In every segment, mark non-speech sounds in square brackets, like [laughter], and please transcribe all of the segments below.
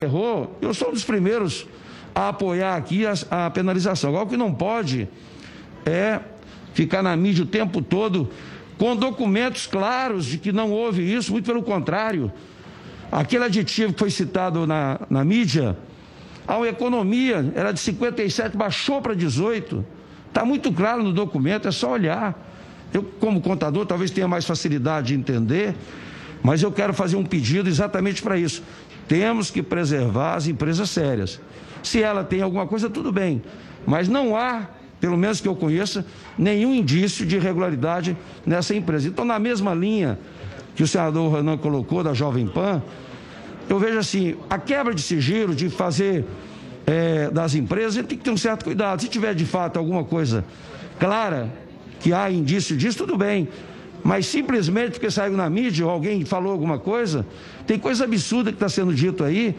errou, eu sou um dos primeiros a apoiar aqui a, a penalização. Agora, o que não pode é ficar na mídia o tempo todo com documentos claros de que não houve isso, muito pelo contrário. Aquele aditivo que foi citado na, na mídia, a economia era de 57, baixou para 18. Está muito claro no documento, é só olhar. Eu, como contador, talvez tenha mais facilidade de entender, mas eu quero fazer um pedido exatamente para isso. Temos que preservar as empresas sérias. Se ela tem alguma coisa, tudo bem. Mas não há, pelo menos que eu conheça, nenhum indício de irregularidade nessa empresa. Então, na mesma linha que o senador Renan colocou da Jovem Pan, eu vejo assim, a quebra de sigilo, de fazer é, das empresas, tem que ter um certo cuidado. Se tiver de fato alguma coisa clara, que há indício disso, tudo bem. Mas simplesmente porque saiu na mídia ou alguém falou alguma coisa, tem coisa absurda que está sendo dito aí,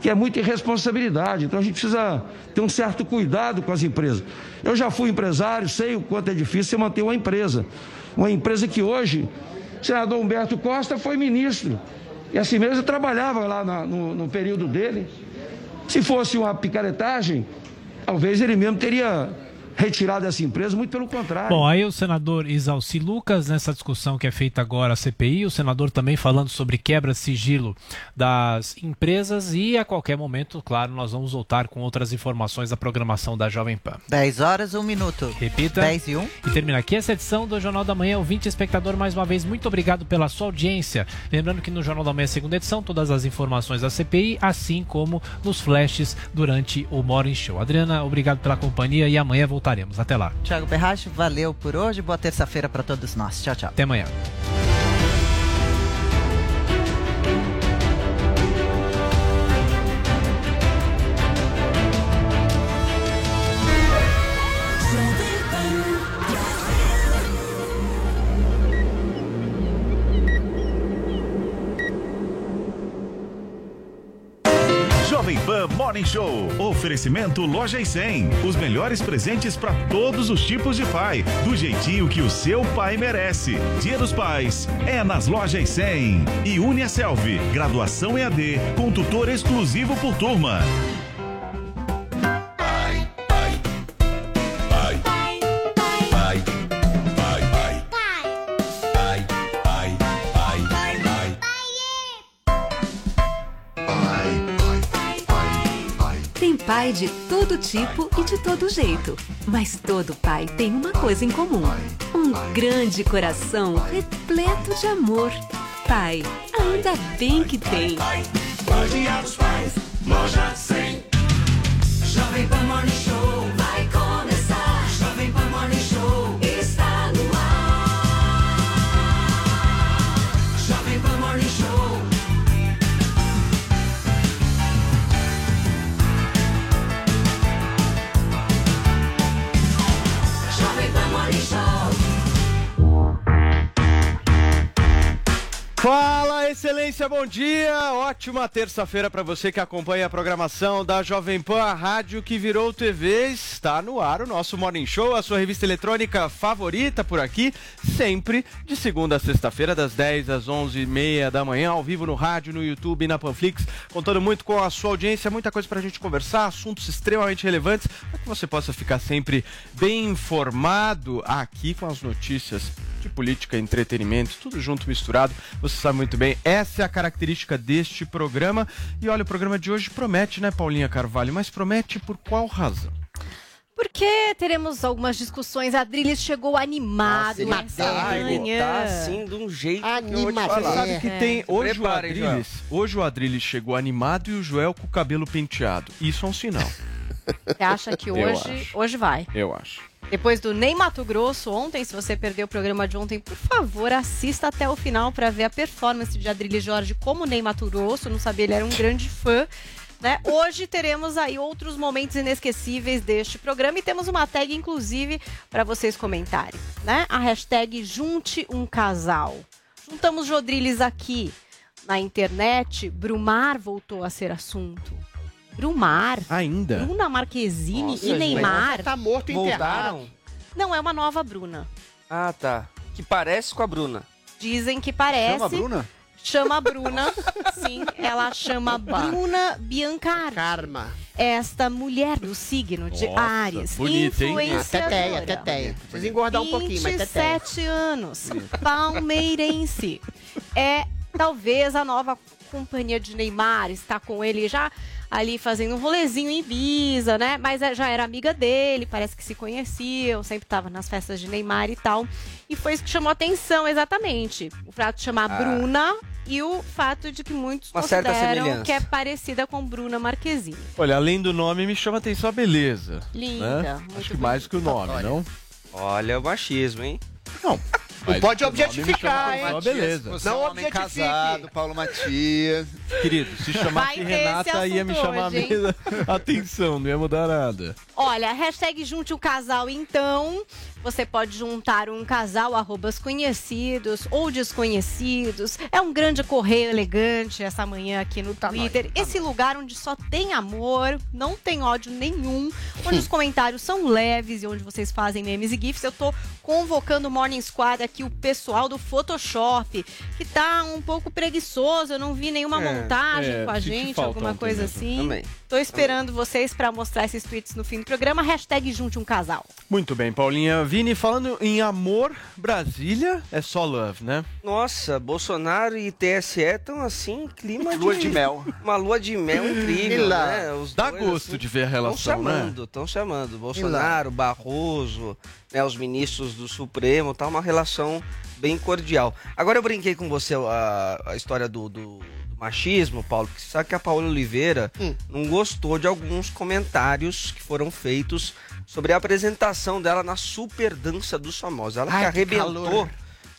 que é muita irresponsabilidade. Então a gente precisa ter um certo cuidado com as empresas. Eu já fui empresário, sei o quanto é difícil você manter uma empresa. Uma empresa que hoje, o senador Humberto Costa foi ministro. E assim mesmo eu trabalhava lá na, no, no período dele. Se fosse uma picaretagem, talvez ele mesmo teria retirar dessa empresa, muito pelo contrário. Bom, aí o senador Isalci Lucas, nessa discussão que é feita agora a CPI, o senador também falando sobre quebra de sigilo das empresas e a qualquer momento, claro, nós vamos voltar com outras informações da programação da Jovem Pan. 10 horas, 1 minuto. Repita. 10 e 1. E termina aqui essa edição do Jornal da Manhã. Ouvinte espectador, mais uma vez, muito obrigado pela sua audiência. Lembrando que no Jornal da Manhã, segunda edição, todas as informações da CPI, assim como nos flashes durante o Morning Show. Adriana, obrigado pela companhia e amanhã voltaremos voltaremos. Até lá. Tiago Berracho, valeu por hoje. Boa terça-feira para todos nós. Tchau, tchau. Até amanhã. Pan Morning Show. Oferecimento Loja e 100. Os melhores presentes para todos os tipos de pai. Do jeitinho que o seu pai merece. Dia dos Pais é nas Lojas 100. E Uniaselv. Graduação EAD com tutor exclusivo por turma. Pai de todo tipo e de todo jeito. Mas todo pai tem uma coisa em comum: um grande coração repleto de amor. Pai, ainda bem que tem. Dia dos Pais, Loja 100. Jovem Pan Morning Show excelência, bom dia! Ótima terça-feira para você que acompanha a programação da Jovem Pan, a rádio que virou TV. Está no ar o nosso Morning Show, a sua revista eletrônica favorita por aqui, sempre de segunda a sexta-feira, das 10 às 11h30 da manhã, ao vivo no rádio, no YouTube e na Panflix, contando muito com a sua audiência, muita coisa para a gente conversar, assuntos extremamente relevantes, para que você possa ficar sempre bem informado aqui com as notícias de política, entretenimento, tudo junto, misturado. Você sabe muito bem, essa é a característica deste programa. E olha, o programa de hoje promete, né, Paulinha Carvalho? Mas promete por qual razão? Porque teremos algumas discussões. A Adriles chegou animado Nossa, ele essa tá, ele manhã. tá assim, de um jeito que eu vou te Animado. falar. Sabe que tem hoje o Adriles, hoje o Adriles chegou animado e o Joel com o cabelo penteado. Isso é um sinal, Você acha que hoje, hoje vai? eu acho. Depois do Ney Mato Grosso ontem, se você perdeu o programa de ontem, por favor, assista até o final para ver a performance de Adriles Jorge como Ney Mato Grosso. Não sabia, ele era um grande fã. Né? Hoje teremos aí outros momentos inesquecíveis deste programa e temos uma tag, inclusive, para vocês comentarem. Né? A hashtag Junte um Casal. Juntamos Jodriles aqui. Na internet, Brumar voltou a ser assunto. Brumar, Ainda? Bruna Marquezine Nossa, e gente. Neymar. Tá morto Voltaram? Não é uma nova Bruna. Ah, tá. Que parece com a Bruna. Dizem que parece. Bruna? chama Bruna, [laughs] sim, ela chama Bruna Biancardi. Karma. Esta mulher do signo de Nossa, Ares, bonita, hein? influenciadora. Teteia, teteia. Precisa engordar um pouquinho, mas teteia. 27 anos, palmeirense. É talvez a nova companhia de Neymar, está com ele já ali fazendo um rolezinho em Ibiza, né? Mas é- já era amiga dele, parece que se conheciam, sempre estava nas festas de Neymar e tal. E foi isso que chamou atenção, exatamente. O fato de chamar Bruna e o fato de que muitos Uma consideram que é parecida com Bruna Marquezine. Olha, além do nome, me chama a atenção a beleza. Linda, né? muito Acho que mais que o nome, não? Olha o machismo, hein? Não. Não pode objetificar, hein? Só beleza. Você é Não um homem objetifique. casado, Paulo Matias. Querido, se chamasse Renata, ia me chamar hoje, [laughs] atenção, não ia mudar nada. Olha, hashtag junte o casal então. Você pode juntar um casal, arrobas conhecidos ou desconhecidos. É um grande correio elegante essa manhã aqui no Twitter. Esse lugar onde só tem amor, não tem ódio nenhum, onde [laughs] os comentários são leves e onde vocês fazem memes e gifs. Eu tô convocando o Morning Squad aqui, o pessoal do Photoshop, que tá um pouco preguiçoso. Eu não vi nenhuma É, montagem é, com a gente, alguma coisa mesmo. assim. Também. Tô esperando vocês pra mostrar esses tweets no fim do programa. Hashtag junte um casal. Muito bem, Paulinha. Vini, falando em amor, Brasília é só love, né? Nossa, Bolsonaro e TSE estão assim, clima Lua de mel. Uma lua de mel incrível, E lá? né? Os Dá dois, gosto assim, de ver a Estão relação, né? chamando, estão chamando. Bolsonaro, Barroso, né, os ministros do Supremo, tá uma relação bem cordial. Agora eu brinquei com você a, a história do, do- do machismo, Paulo, porque você sabe que a Paola Oliveira Hum. não gostou de alguns comentários que foram feitos sobre a apresentação dela na super dança dos famosos. Ela Ai, que arrebentou. calor.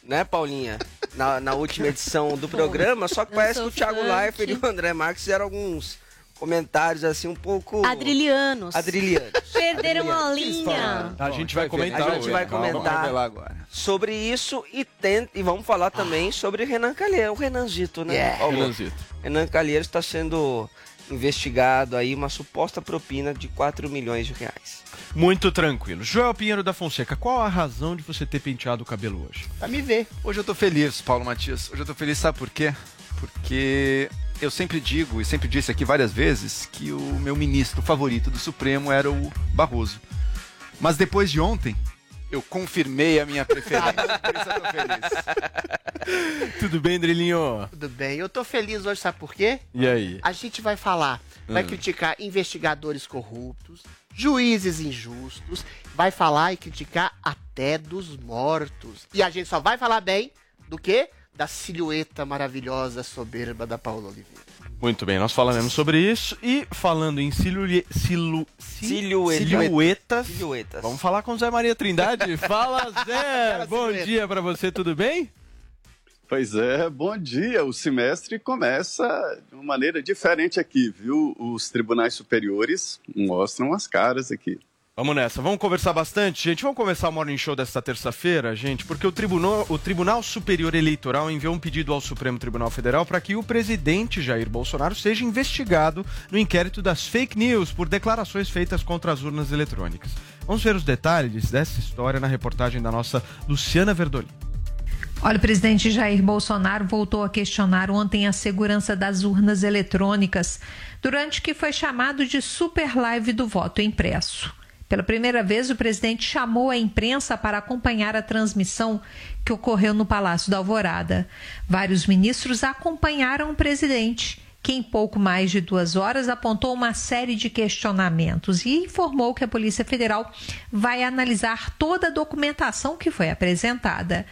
Né, Paulinha? Na, na última edição do [laughs] programa, só que Eu parece que o Thiago. Leifert e o André Marques fizeram alguns comentários assim um pouco Adrilianos. adrilianos [laughs] Perderam a linha. A gente vai comentar. A gente hoje. vai Vamos comentar. agora. sobre isso e, tem, e vamos falar também sobre Renan Calheiros, o Renanzito, né? Yeah. Paulo? Renanzito. Renan Calheiros está sendo investigado aí uma suposta propina de 4 milhões de reais. Muito tranquilo. Joel Pinheiro da Fonseca, qual a razão de você ter penteado o cabelo hoje? Pra me ver. Hoje eu tô feliz, Paulo Matias. Hoje eu tô feliz, sabe por quê? Porque eu sempre digo, e sempre disse aqui várias vezes, que o meu ministro favorito do Supremo era o Barroso. Mas depois de ontem, eu confirmei a minha preferência. [laughs] por isso eu tô feliz. Tudo bem, Drilinho? Tudo bem. Eu tô feliz hoje, sabe por quê? E aí? A gente vai falar, vai Hum. criticar investigadores corruptos, juízes injustos, vai falar e criticar até dos mortos. E a gente só vai falar bem do quê? Da silhueta maravilhosa, soberba da Paula Oliveira. Muito bem, nós falaremos sobre isso. E falando em silhueta, silu, si- Silhueta. silhuetas, Silhuetas. vamos falar com o Zé Maria Trindade. [laughs] Fala, Zé! Bom silhueta. dia pra você, tudo bem? Pois é, bom dia. O semestre começa de uma maneira diferente aqui, viu? Os tribunais superiores mostram as caras aqui. Vamos nessa, vamos conversar bastante, gente. Vamos começar o Morning Show desta terça-feira, gente, porque o Tribunal, o Tribunal Superior Eleitoral enviou um pedido ao Supremo Tribunal Federal para que o presidente Jair Bolsonaro seja investigado no inquérito das fake news por declarações feitas contra as urnas eletrônicas. Vamos ver os detalhes dessa história na reportagem da nossa Luciana Verdoli. Olha, o presidente Jair Bolsonaro voltou a questionar ontem a segurança das urnas eletrônicas, durante o que foi chamado de super live do voto impresso. Pela primeira vez, o presidente chamou a imprensa para acompanhar a transmissão que ocorreu no Palácio da Alvorada. Vários ministros acompanharam o presidente, que em pouco mais de duas horas apontou uma série de questionamentos e informou que a Polícia Federal vai analisar toda a documentação que foi apresentada.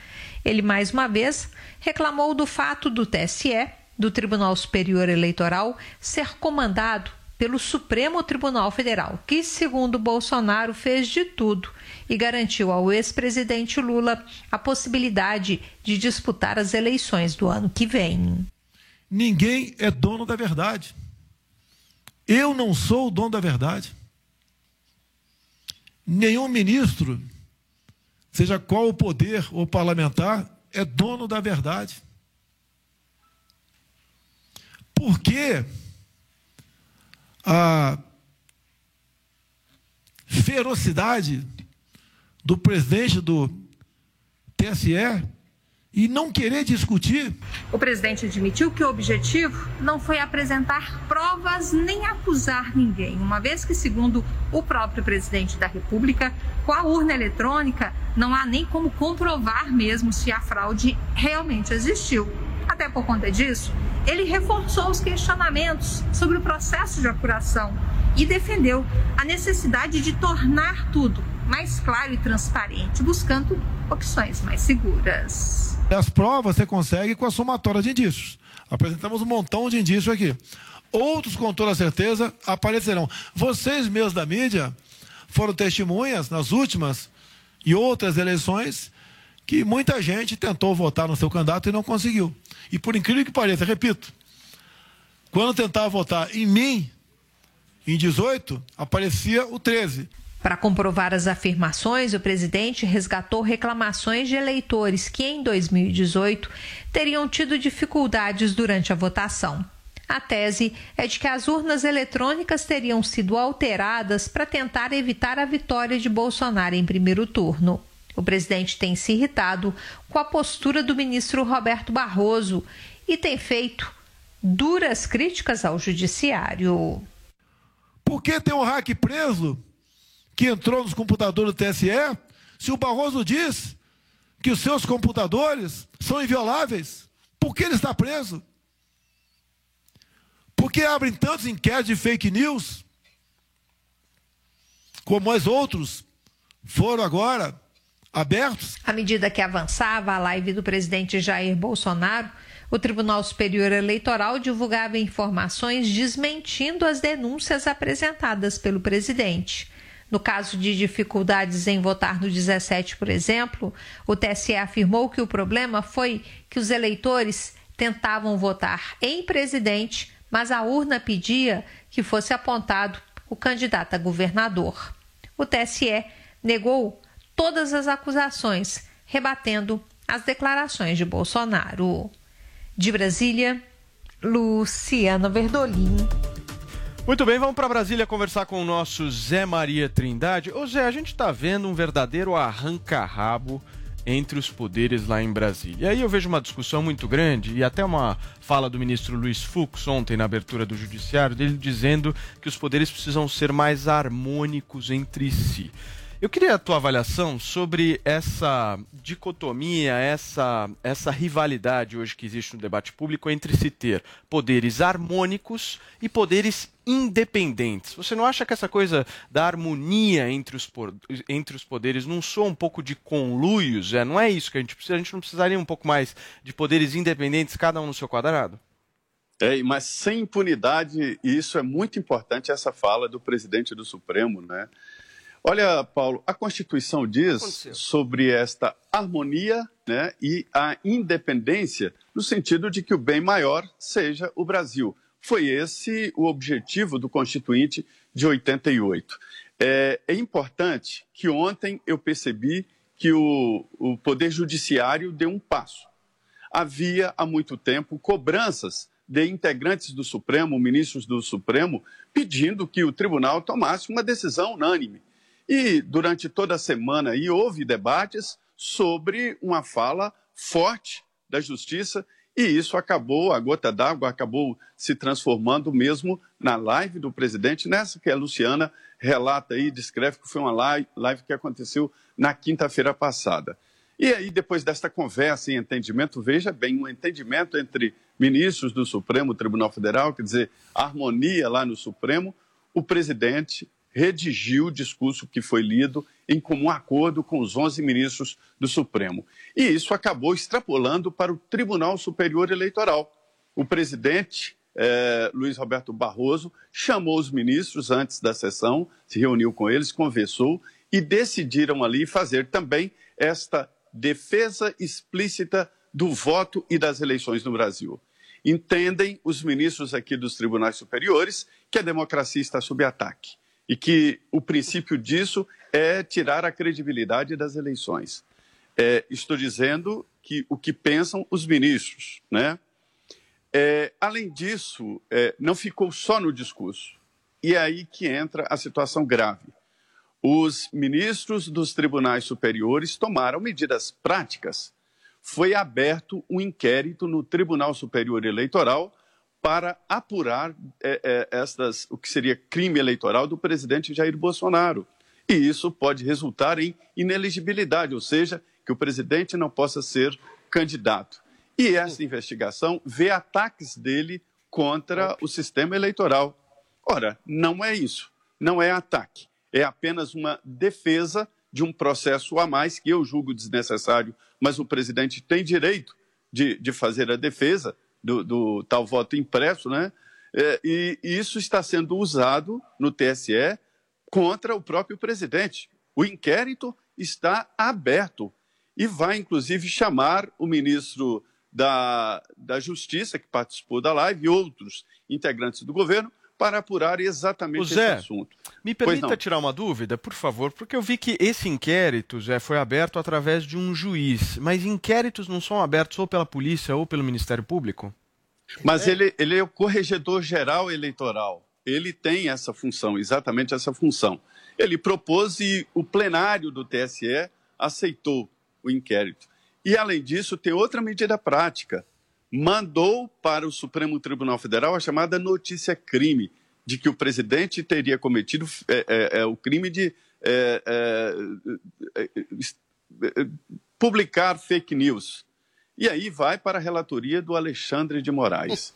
Ele, mais uma vez, reclamou do fato do TSE, do Tribunal Superior Eleitoral, ser comandado pelo Supremo Tribunal Federal, que, segundo Bolsonaro, fez de tudo e garantiu ao ex-presidente Lula a possibilidade de disputar as eleições do ano que vem. Ninguém é dono da verdade. Eu não sou o dono da verdade. Nenhum ministro, seja qual o poder ou parlamentar, é dono da verdade. Por que a ferocidade do presidente do TSE e não querer discutir. O presidente admitiu que o objetivo não foi apresentar provas nem acusar ninguém, uma vez que, segundo o próprio presidente da República, com a urna eletrônica não há nem como comprovar mesmo se a fraude realmente existiu. Até por conta disso, ele reforçou os questionamentos sobre o processo de apuração e defendeu a necessidade de tornar tudo mais claro e transparente, buscando opções mais seguras. As provas você consegue com a somatória de indícios. Apresentamos um montão de indícios aqui. Outros, com toda certeza, aparecerão. Vocês mesmos da mídia foram testemunhas nas últimas e outras eleições que muita gente tentou votar no seu candidato e não conseguiu. E por incrível que pareça, repito, quando tentava votar em mim, em 18, aparecia o 13. Para comprovar as afirmações, o presidente resgatou reclamações de eleitores que, em 2018, teriam tido dificuldades durante a votação. A tese é de que as urnas eletrônicas teriam sido alteradas para tentar evitar a vitória de Bolsonaro em primeiro turno. O presidente tem se irritado com a postura do ministro Roberto Barroso e tem feito duras críticas ao judiciário. Por que tem um hack preso que entrou nos computadores do TSE se o Barroso diz que os seus computadores são invioláveis? Por que ele está preso? Por que abrem tantos inquéritos de fake news? Como os outros foram agora abertos? À medida que avançava a live do presidente Jair Bolsonaro, o Tribunal Superior Eleitoral divulgava informações desmentindo as denúncias apresentadas pelo presidente. No caso de dificuldades em votar no 17, por exemplo, o TSE afirmou que o problema foi que os eleitores tentavam votar em presidente, mas a urna pedia que fosse apontado o candidato a governador. O TSE negou todas as acusações, rebatendo as declarações de Bolsonaro. De Brasília, Luciana Verdolim. Muito bem, vamos para Brasília conversar com o nosso Zé Maria Trindade. Ô Zé, a gente está vendo um verdadeiro arranca-rabo entre os poderes lá em Brasília. E aí eu vejo uma discussão muito grande e até uma fala do ministro Luiz Fux ontem na abertura do judiciário dele dizendo que os poderes precisam ser mais harmônicos entre si. Eu queria a tua avaliação sobre essa dicotomia, essa, essa rivalidade hoje que existe no debate público entre se ter poderes harmônicos e poderes independentes. Você não acha que essa coisa da harmonia entre os, entre os poderes não soa um pouco de conluios? É? Não é isso que a gente precisa? A gente não precisaria um pouco mais de poderes independentes, cada um no seu quadrado? É, mas sem impunidade, e isso é muito importante, essa fala do presidente do Supremo, né? Olha, Paulo, a Constituição diz sobre esta harmonia né, e a independência, no sentido de que o bem maior seja o Brasil. Foi esse o objetivo do Constituinte de 88. É, é importante que ontem eu percebi que o, o Poder Judiciário deu um passo. Havia há muito tempo cobranças de integrantes do Supremo, ministros do Supremo, pedindo que o tribunal tomasse uma decisão unânime. E durante toda a semana aí houve debates sobre uma fala forte da justiça e isso acabou, a gota d'água acabou se transformando mesmo na live do presidente, nessa que a Luciana relata aí, descreve que foi uma live que aconteceu na quinta-feira passada. E aí, depois desta conversa e entendimento, veja bem, um entendimento entre ministros do Supremo Tribunal Federal, quer dizer, harmonia lá no Supremo, o presidente redigiu o discurso que foi lido em comum acordo com os 11 ministros do Supremo. E isso acabou extrapolando para o Tribunal Superior Eleitoral. O presidente eh, Luiz Roberto Barroso chamou os ministros antes da sessão, se reuniu com eles, conversou e decidiram ali fazer também esta defesa explícita do voto e das eleições no Brasil. Entendem os ministros aqui dos tribunais superiores que a democracia está sob ataque e que o princípio disso é tirar a credibilidade das eleições. É, estou dizendo que o que pensam os ministros, né? É, além disso, é, não ficou só no discurso. E é aí que entra a situação grave. Os ministros dos tribunais superiores tomaram medidas práticas. foi aberto um inquérito no Tribunal Superior Eleitoral para apurar é, é, estas, o que seria crime eleitoral do presidente Jair Bolsonaro. E isso pode resultar em ineligibilidade, ou seja, que o presidente não possa ser candidato. E essa investigação vê ataques dele contra o sistema eleitoral. Ora, não é isso, não é ataque, é apenas uma defesa de um processo a mais que eu julgo desnecessário, mas o presidente tem direito de, de fazer a defesa do, do tal voto impresso, né? É, e, isso está sendo usado no TSE contra o próprio presidente. O inquérito está aberto e vai, inclusive, chamar o ministro da, da Justiça, que participou da live, e outros integrantes do governo, para apurar exatamente esse assunto. Me permita tirar uma dúvida, por favor, porque eu vi que esse inquérito, Zé, foi aberto através de um juiz, mas inquéritos não são abertos ou pela polícia ou pelo Ministério Público? Mas ele, ele é o corregedor geral eleitoral. Ele tem essa função, exatamente essa função. Ele propôs e o plenário do TSE aceitou o inquérito. E, além disso, tem outra medida prática. Mandou para o Supremo Tribunal Federal a chamada notícia crime, de que o presidente teria cometido é, é, é, o crime de é, é, publicar fake news. E aí vai para a relatoria do Alexandre de Moraes.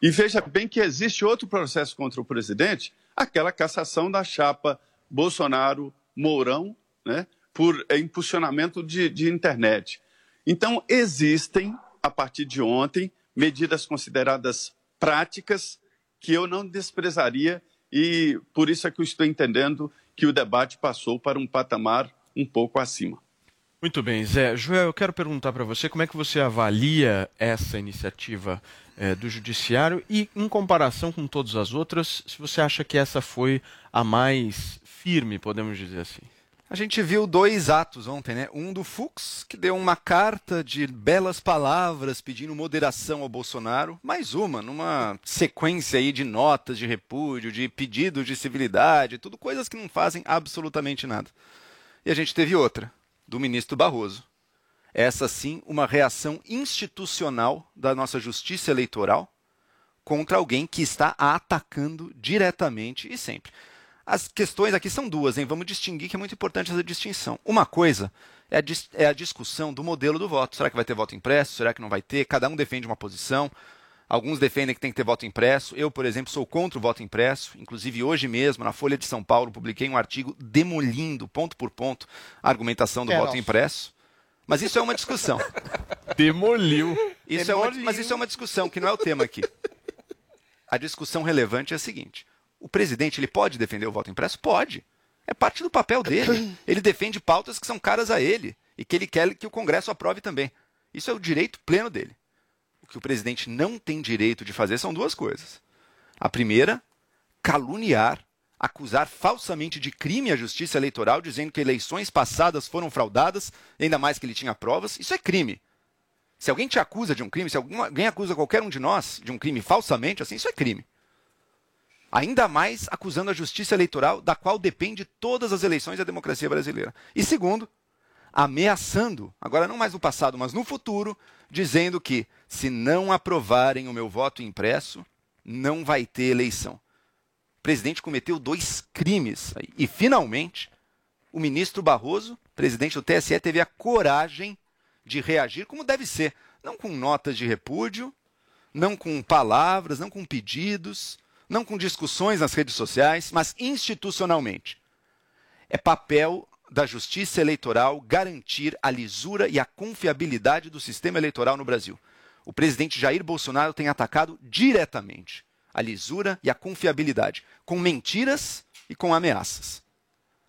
E veja bem que existe outro processo contra o presidente, aquela cassação da chapa Bolsonaro-Mourão, né, por impulsionamento de, de internet. Então, existem, a partir de ontem, medidas consideradas práticas que eu não desprezaria e por isso é que eu estou entendendo que o debate passou para um patamar um pouco acima. Muito bem, Zé. Joel, eu quero perguntar para você como é que você avalia essa iniciativa eh, do Judiciário e, em comparação com todas as outras, se você acha que essa foi a mais firme, podemos dizer assim. A gente viu dois atos ontem, né? Um do Fux, que deu uma carta de belas palavras pedindo moderação ao Bolsonaro, mais uma, numa sequência aí de notas de repúdio, de pedidos de civilidade, tudo coisas que não fazem absolutamente nada. E a gente teve outra, do ministro Barroso. Essa sim, uma reação institucional da nossa justiça eleitoral contra alguém que está atacando diretamente e sempre. As questões aqui são duas, hein? Vamos distinguir que é muito importante essa distinção. Uma coisa é a, dis- é a discussão do modelo do voto. Será que vai ter voto impresso? Será que não vai ter? Cada um defende uma posição. Alguns defendem que tem que ter voto impresso. Eu, por exemplo, sou contra o voto impresso. Inclusive, hoje mesmo, na Folha de São Paulo, publiquei um artigo demolindo, ponto por ponto, a argumentação do Queiroz. voto impresso. Mas isso é uma discussão. [laughs] Demoliu. Isso é uma, mas isso é uma discussão que não é o tema aqui. A discussão relevante é a seguinte: o presidente ele pode defender o voto impresso? Pode. É parte do papel dele. [clears throat] Ele defende pautas que são caras a ele e que ele quer que o Congresso aprove também. Isso é o direito pleno dele. O que o presidente não tem direito de fazer são duas coisas. A primeira, caluniar, acusar falsamente de crime a justiça eleitoral, dizendo que eleições passadas foram fraudadas, ainda mais que ele tinha provas. Isso é crime. Se alguém te acusa de um crime, se alguém acusa qualquer um de nós de um crime falsamente, assim, isso é crime. Ainda mais acusando a justiça eleitoral, da qual depende todas as eleições da democracia brasileira. E segundo, ameaçando, agora não mais no passado, mas no futuro, dizendo que se não aprovarem o meu voto impresso, não vai ter eleição. O presidente cometeu dois crimes. E, finalmente, o ministro Barroso, presidente do TSE, teve a coragem de reagir como deve ser. Não com notas de repúdio, não com palavras, não com pedidos, não com discussões nas redes sociais, mas institucionalmente. É papel da justiça eleitoral garantir a lisura e a confiabilidade do sistema eleitoral no Brasil. O presidente Jair Bolsonaro tem atacado diretamente a lisura e a confiabilidade, com mentiras e com ameaças.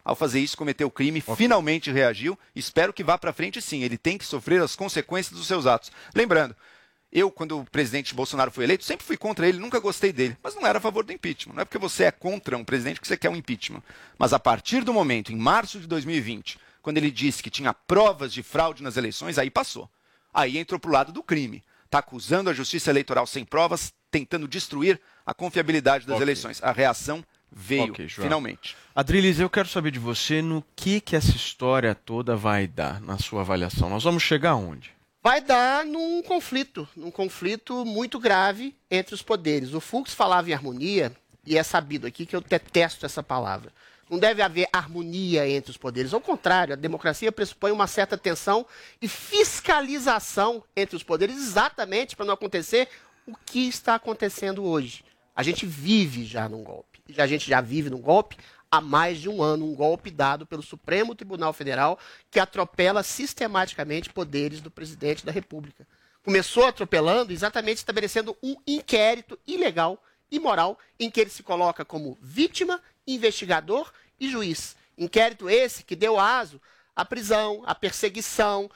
Ao fazer isso, cometeu crime, finalmente reagiu. Espero que vá para frente sim. Ele tem que sofrer as consequências dos seus atos. Lembrando, eu, quando o presidente Bolsonaro foi eleito, sempre fui contra ele, nunca gostei dele, mas não era a favor do impeachment. Não é porque você é contra um presidente que você quer um impeachment. Mas a partir do momento, em março de 2020, quando ele disse que tinha provas de fraude nas eleições, aí passou. Aí entrou para o lado do crime. Está acusando a justiça eleitoral sem provas, tentando destruir a confiabilidade das Ok. eleições. A reação veio, Ok, João. finalmente. Adriles, eu quero saber de você no que, que essa história toda vai dar, na sua avaliação. Nós vamos chegar aonde? Vai dar num conflito, num conflito muito grave entre os poderes. O Fux falava em harmonia, e é sabido aqui que eu detesto essa palavra. Não deve haver harmonia entre os poderes. Ao contrário, a democracia pressupõe uma certa tensão e fiscalização entre os poderes, exatamente para não acontecer o que está acontecendo hoje. A gente vive já num golpe. A gente já vive num golpe há mais de um ano, um golpe dado pelo Supremo Tribunal Federal que atropela sistematicamente poderes do presidente da República. Começou atropelando, exatamente estabelecendo um inquérito ilegal, imoral, em que ele se coloca como vítima, investigador e juiz. Inquérito esse que deu aso à prisão, à perseguição,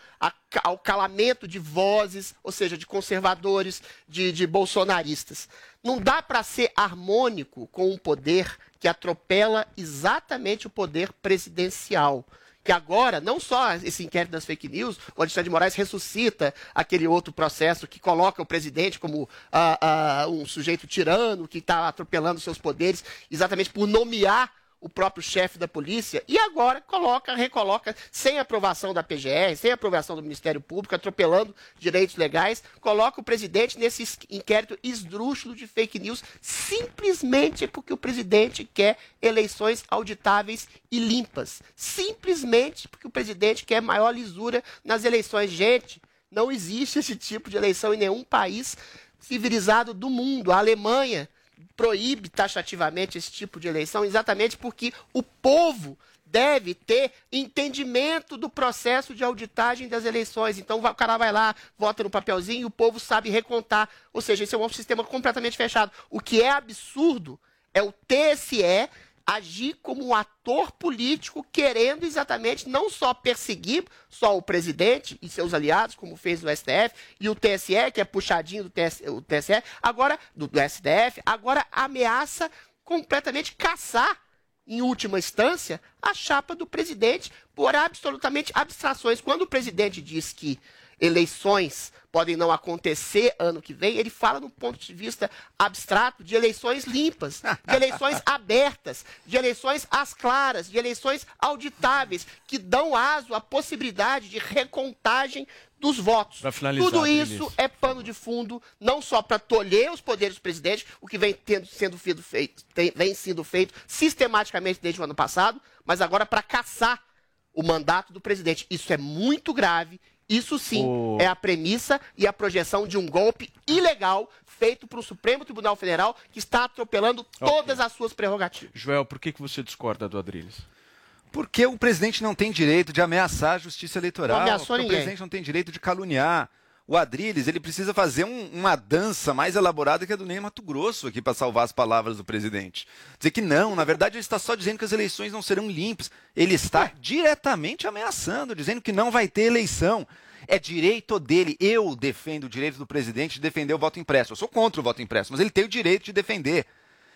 ao calamento de vozes, ou seja, de conservadores, de, de bolsonaristas. Não dá para ser harmônico com um poder que atropela exatamente o poder presidencial. Que agora, não só esse inquérito das fake news, o Alexandre de Moraes ressuscita aquele outro processo que coloca o presidente como ah, ah, um sujeito tirano que está atropelando seus poderes, exatamente por nomear o próprio chefe da polícia, e agora coloca, recoloca, sem aprovação da PGR, sem aprovação do Ministério Público, atropelando direitos legais, coloca o presidente nesse es- inquérito esdrúxulo de fake news, simplesmente porque o presidente quer eleições auditáveis e limpas. Simplesmente porque o presidente quer maior lisura nas eleições. Gente, não existe esse tipo de eleição em nenhum país civilizado do mundo. A Alemanha proíbe taxativamente esse tipo de eleição exatamente porque o povo deve ter entendimento do processo de auditagem das eleições. Então o cara vai lá, vota no papelzinho e o povo sabe recontar. Ou seja, esse é um sistema completamente fechado. O que é absurdo é o TSE agir como um ator político querendo exatamente não só perseguir só o presidente e seus aliados, como fez o STF, e o TSE, que é puxadinho do TSE, TSE agora do, do STF, agora ameaça completamente caçar em última instância, a chapa do presidente por absolutamente abstrações. Quando o presidente diz que eleições podem não acontecer ano que vem, ele fala no ponto de vista abstrato de eleições limpas, de eleições [laughs] abertas, de eleições às claras, de eleições auditáveis, que dão aso à possibilidade de recontagem dos votos. Tudo isso é pano de fundo, não só para tolher os poderes do presidente, o que vem, tendo, sendo feito, feito- tem- vem sendo feito sistematicamente desde o ano passado, mas agora para caçar o mandato do presidente. Isso é muito grave. Isso sim O- é a premissa e a projeção de um golpe ilegal feito para o Supremo Tribunal Federal que está atropelando todas as suas prerrogativas. Joel, por que, que você discorda do Adriles? Porque o presidente não tem direito de ameaçar a justiça eleitoral. Não ameaçou ninguém. O presidente não tem direito de caluniar. O Adriles, ele precisa fazer um- uma dança mais elaborada que a do Ney Mato Grosso aqui para salvar as palavras do presidente. Dizer que não, na verdade ele está só dizendo que as eleições não serão limpas. Ele está diretamente ameaçando, dizendo que não vai ter eleição. É direito dele. Eu defendo o direito do presidente de defender o voto impresso. Eu sou contra o voto impresso, mas ele tem o direito de defender.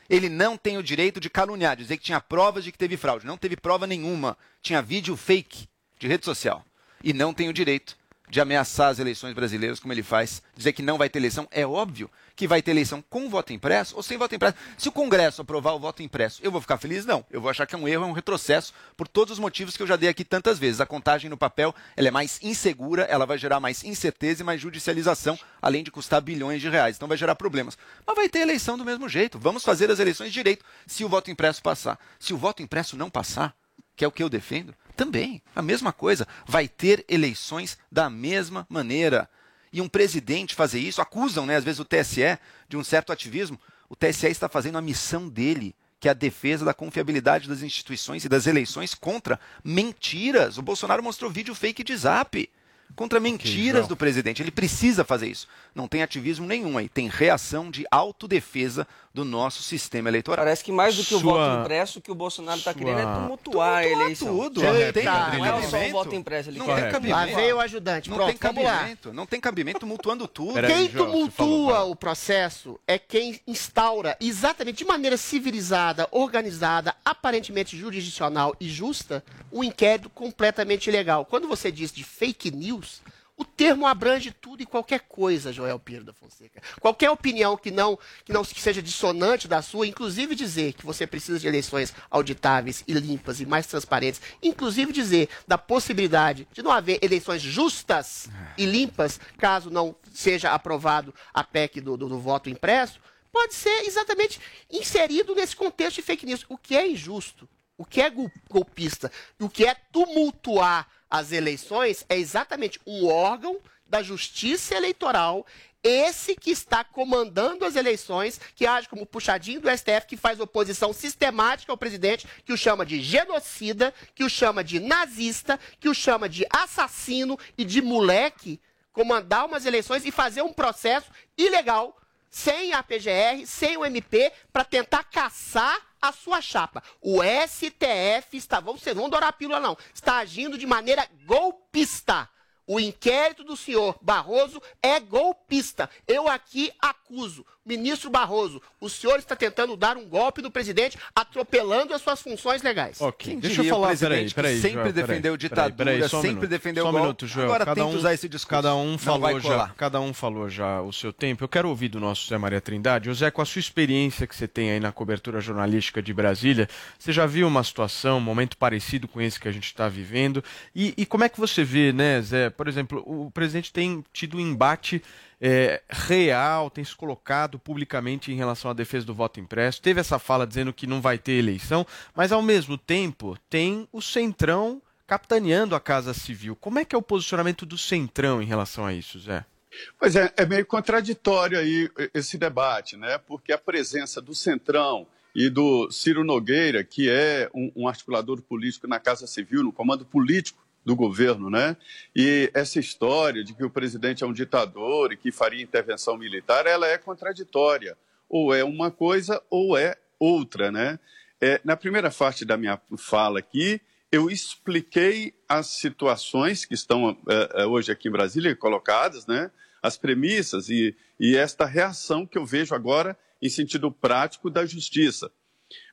Ele não tem o direito de caluniar, dizer que tinha provas de que teve fraude. Não teve prova nenhuma. Tinha vídeo fake de rede social. E não tem o direito de ameaçar as eleições brasileiras como ele faz. Dizer que não vai ter eleição. É óbvio que vai ter eleição com voto impresso ou sem voto impresso. Se o Congresso aprovar o voto impresso, eu vou ficar feliz? Não. Eu vou achar que é um erro, é um retrocesso, por todos os motivos que eu já dei aqui tantas vezes. A contagem no papel ela é mais insegura, ela vai gerar mais incerteza e mais judicialização, além de custar bilhões de reais. Então vai gerar problemas. Mas vai ter eleição do mesmo jeito. Vamos fazer as eleições direito se o voto impresso passar. Se o voto impresso não passar, que é o que eu defendo, também, a mesma coisa. Vai ter eleições da mesma maneira. E um presidente fazer isso, acusam, né, às vezes, o TSE de um certo ativismo. O TSE está fazendo a missão dele, que é a defesa da confiabilidade das instituições e das eleições contra mentiras. O Bolsonaro mostrou vídeo fake de zap. Contra mentiras do presidente. Ele precisa fazer isso. Não tem ativismo nenhum aí. Tem reação de autodefesa do nosso sistema eleitoral. Parece que mais do que o Sua- voto impresso, o que o Bolsonaro está querendo é tumultuar a eleição. tudo. Não Eita, tem- Não é só o cabimento. voto impresso. Ele Não quer. tem cabimento. Lá veio o ajudante. Não Pronto, tem cabimento. Não tem cabimento tumultuando tudo. Quem tumultua o processo é quem instaura exatamente de maneira civilizada, organizada, aparentemente jurisdicional e justa, um inquérito completamente ilegal. Quando você diz de fake news, O termo abrange tudo e qualquer coisa, Joel Pinheiro da Fonseca. Qualquer opinião que não, que não que seja dissonante da sua, inclusive dizer que você precisa de eleições auditáveis e limpas e mais transparentes, inclusive dizer da possibilidade de não haver eleições justas e limpas, caso não seja aprovado a PEC do, do- do voto impresso, pode ser exatamente inserido nesse contexto de fake news. O que é injusto, o que é gol- golpista, e o que é tumultuar as eleições é exatamente um órgão da justiça eleitoral, esse que está comandando as eleições, que age como puxadinho do STF, que faz oposição sistemática ao presidente, que o chama de genocida, que o chama de nazista, que o chama de assassino e de moleque, comandar umas eleições e fazer um processo ilegal sem a PGR, sem o MP, para tentar caçar a sua chapa. O STF está, vamos ser, não dourar a pílula não, está agindo de maneira golpista. O inquérito do senhor Barroso é golpista. Eu aqui acuso. Ministro Barroso, o senhor está tentando dar um golpe no presidente, atropelando as suas funções legais. Ok, Deixa eu o falar, presidente peraí, que peraí, sempre Joel, peraí, defendeu peraí, ditadura, peraí, um sempre minuto, defendeu só um golpe. minuto, Joel. Agora Cada tenta um- usar esse discurso. cada um falou já. Cada um falou já o seu tempo. Eu quero ouvir do nosso Zé Maria Trindade. José, com a sua experiência que você tem aí na cobertura jornalística de Brasília, você já viu uma situação, um momento parecido com esse que a gente está vivendo? E, e como é que você vê, né, Zé? Por exemplo, o presidente tem tido um embate é, real, tem se colocado publicamente em relação à defesa do voto impresso. Teve essa fala dizendo que não vai ter eleição, mas ao mesmo tempo tem o Centrão capitaneando a Casa Civil. Como é que é o posicionamento do Centrão em relação a isso, Zé? Pois é, é meio contraditório aí esse debate, né? Porque a presença do Centrão e do Ciro Nogueira, que é um, um articulador político na Casa Civil, no comando político do governo, né? E essa história de que o presidente é um ditador e que faria intervenção militar, ela é contraditória. Ou é uma coisa ou é outra, né? É, na primeira parte da minha fala aqui, eu expliquei as situações que estão eh, eh, hoje aqui em Brasília colocadas, né? As premissas e, e esta reação que eu vejo agora em sentido prático da justiça.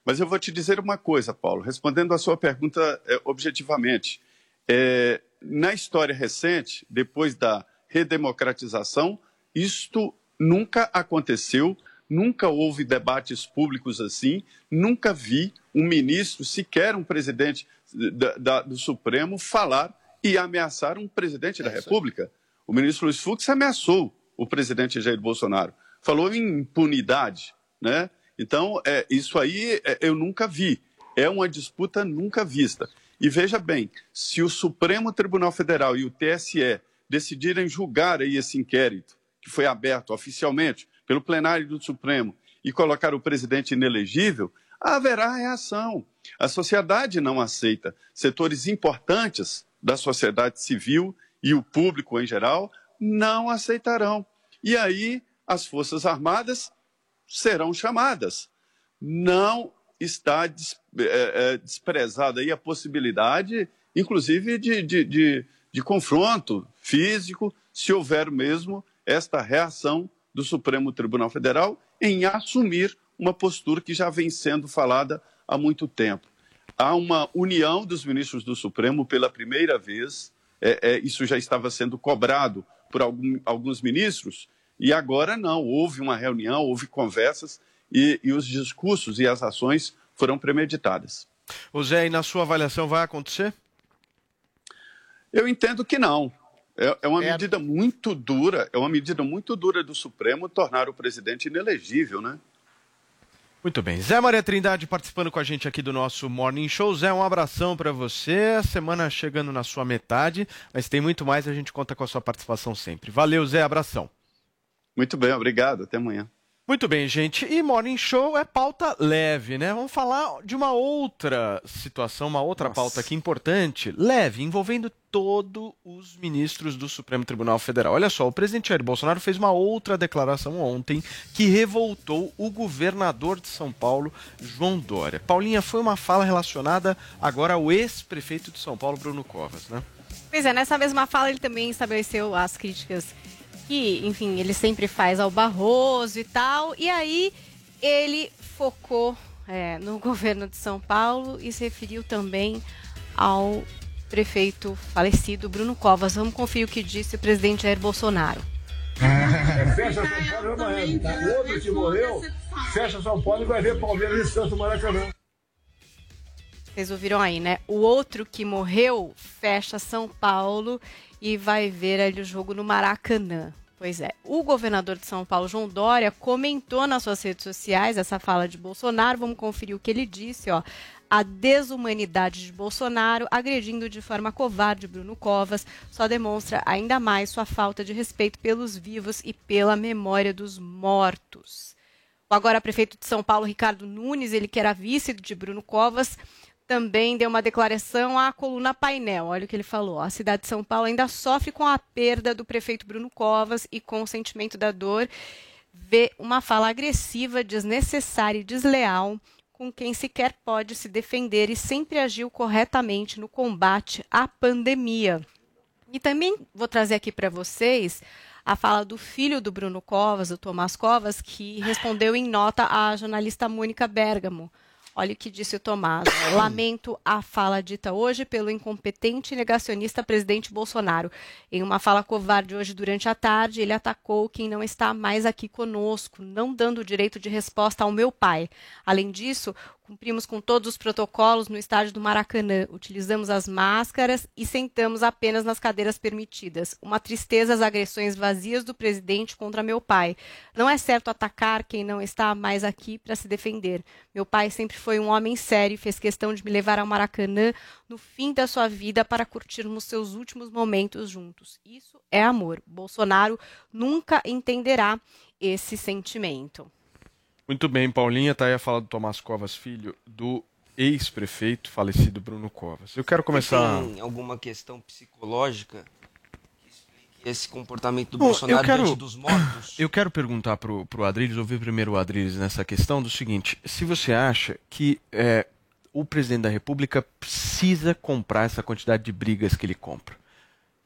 Mas eu vou te dizer uma coisa, Paulo, respondendo à sua pergunta eh, objetivamente. Eh, na história recente, depois da redemocratização, isto nunca aconteceu, nunca houve debates públicos assim, nunca vi um ministro, sequer um presidente da- da- do Supremo, falar e ameaçar um presidente da República. O ministro Luiz Fux ameaçou o presidente Jair Bolsonaro, falou em impunidade, né? Então, é, isso aí é, eu nunca vi. É uma disputa nunca vista. E veja bem, se o Supremo Tribunal Federal e o TSE decidirem julgar aí esse inquérito, que foi aberto oficialmente pelo plenário do Supremo, e colocar o presidente inelegível, haverá reação. A sociedade não aceita. Setores importantes da sociedade civil e o público em geral não aceitarão. E aí as Forças Armadas serão chamadas. Não está des- é, é, desprezada aí a possibilidade, inclusive, de, de, de, de confronto físico, se houver mesmo esta reação do Supremo Tribunal Federal em assumir uma postura que já vem sendo falada há muito tempo. Há uma união dos ministros do Supremo pela primeira vez, é, é, isso já estava sendo cobrado por algum- alguns ministros, e agora não, houve uma reunião, houve conversas, e, e os discursos e as ações foram premeditadas. Ô Zé, e na sua avaliação vai acontecer? Eu entendo que não. É, é uma medida muito dura, é uma medida muito dura do Supremo tornar o presidente inelegível, né? Muito bem. Zé Maria Trindade participando com a gente aqui do nosso Morning Show. Zé, um abração para você. A semana chegando na sua metade, mas tem muito mais, a gente conta com a sua participação sempre. Valeu, Zé, abração. Muito bem, obrigado. Até amanhã. Muito bem, gente. E Morning Show é pauta leve, né? Vamos falar de uma outra situação, uma outra pauta aqui importante, leve, envolvendo todos os ministros do Supremo Tribunal Federal. Olha só, o presidente Jair Bolsonaro fez uma outra declaração ontem que revoltou o governador de São Paulo, João Dória. Paulinha, foi uma fala relacionada agora ao ex-prefeito de São Paulo, Bruno Covas, né? Pois é, nessa mesma fala ele também estabeleceu as críticas que, enfim, ele sempre faz ao Barroso e tal. E aí ele focou é, no [laughs] governo de São Paulo e se referiu também ao ex-prefeito falecido Bruno Covas. Vamos conferir o que disse o presidente Jair Bolsonaro. Fecha São Paulo amanhã. O outro que morreu, fecha São Paulo e vai ver Palmeiras e Santos Maracanã. Vocês ouviram aí, né? O outro que morreu fecha São Paulo e vai ver ali o jogo no Maracanã. Pois é. O governador de São Paulo, João Dória, comentou nas suas redes sociais essa fala de Bolsonaro. Vamos conferir o que ele disse, ó. A desumanidade de Bolsonaro, agredindo de forma covarde Bruno Covas, só demonstra ainda mais sua falta de respeito pelos vivos e pela memória dos mortos. O agora prefeito de São Paulo, Ricardo Nunes, ele que era vice de Bruno Covas, também deu uma declaração à coluna Painel. Olha o que ele falou. A cidade de São Paulo ainda sofre com a perda do prefeito Bruno Covas e com o sentimento da dor vê uma fala agressiva, desnecessária e desleal com quem sequer pode se defender e sempre agiu corretamente no combate à pandemia. E também vou trazer aqui para vocês a fala do filho do Bruno Covas, o Tomás Covas, que respondeu em nota à jornalista Mônica Bergamo. Olha o que disse o Tomás. [coughs] Lamento a fala dita hoje pelo incompetente negacionista presidente Bolsonaro. Em uma fala covarde hoje durante a tarde, ele atacou quem não está mais aqui conosco, não dando o direito de resposta ao meu pai. Além disso, cumprimos com todos os protocolos no estádio do Maracanã, utilizamos as máscaras e sentamos apenas nas cadeiras permitidas. Uma tristeza as agressões vazias do presidente contra meu pai. Não é certo atacar quem não está mais aqui para se defender. Meu pai sempre foi um homem sério e fez questão de me levar ao Maracanã no fim da sua vida para curtirmos seus últimos momentos juntos. Isso é amor. Bolsonaro nunca entenderá esse sentimento. Muito bem, Paulinha, tá aí a fala do Tomás Covas, filho do ex-prefeito falecido Bruno Covas. Eu quero começar. Tem alguma questão psicológica que explique esse comportamento do Bom, Bolsonaro eu quero, diante dos mortos? Eu quero perguntar pro, pro Adriles, ouvir primeiro o Adriles nessa questão do seguinte: se você acha que é, o presidente da República precisa comprar essa quantidade de brigas que ele compra.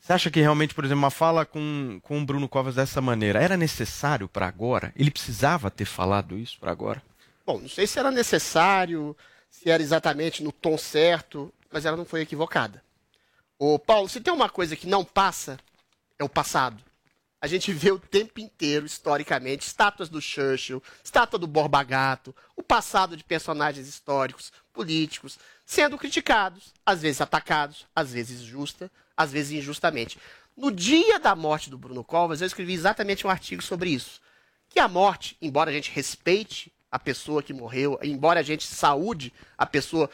Você acha que realmente, por exemplo, uma fala com, com o Bruno Covas dessa maneira era necessário para agora? Ele precisava ter falado isso para agora? Bom, não sei se era necessário, se era exatamente no tom certo, mas ela não foi equivocada. Ô, Paulo, se tem uma coisa que não passa, é o passado. A gente vê o tempo inteiro, historicamente, estátuas do Churchill, estátua do Borba Gato, o passado de personagens históricos, políticos, sendo criticados, às vezes atacados, às vezes justa, às vezes injustamente. No dia da morte do Bruno Covas, eu escrevi exatamente um artigo sobre isso. Que a morte, embora a gente respeite a pessoa que morreu, embora a gente saúde a pessoa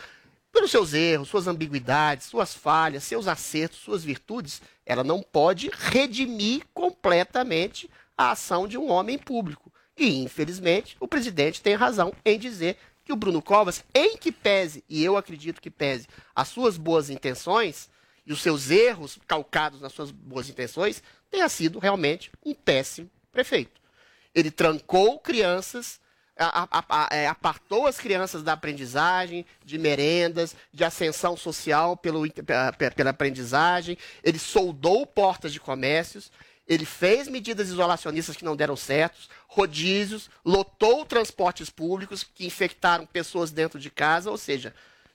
pelos seus erros, suas ambiguidades, suas falhas, seus acertos, suas virtudes, ela não pode redimir completamente a ação de um homem público. E, infelizmente, o presidente tem razão em dizer que o Bruno Covas, em que pese, e eu acredito que pese, as suas boas intenções e os seus erros calcados nas suas boas intenções, tenha sido realmente um péssimo prefeito. Ele trancou crianças é, apartou as crianças da aprendizagem, de merendas, de ascensão social pelo, pela aprendizagem, ele soldou portas de comércios, ele fez medidas isolacionistas que não deram certo, rodízios, lotou transportes públicos que infectaram pessoas dentro de casa, ou seja,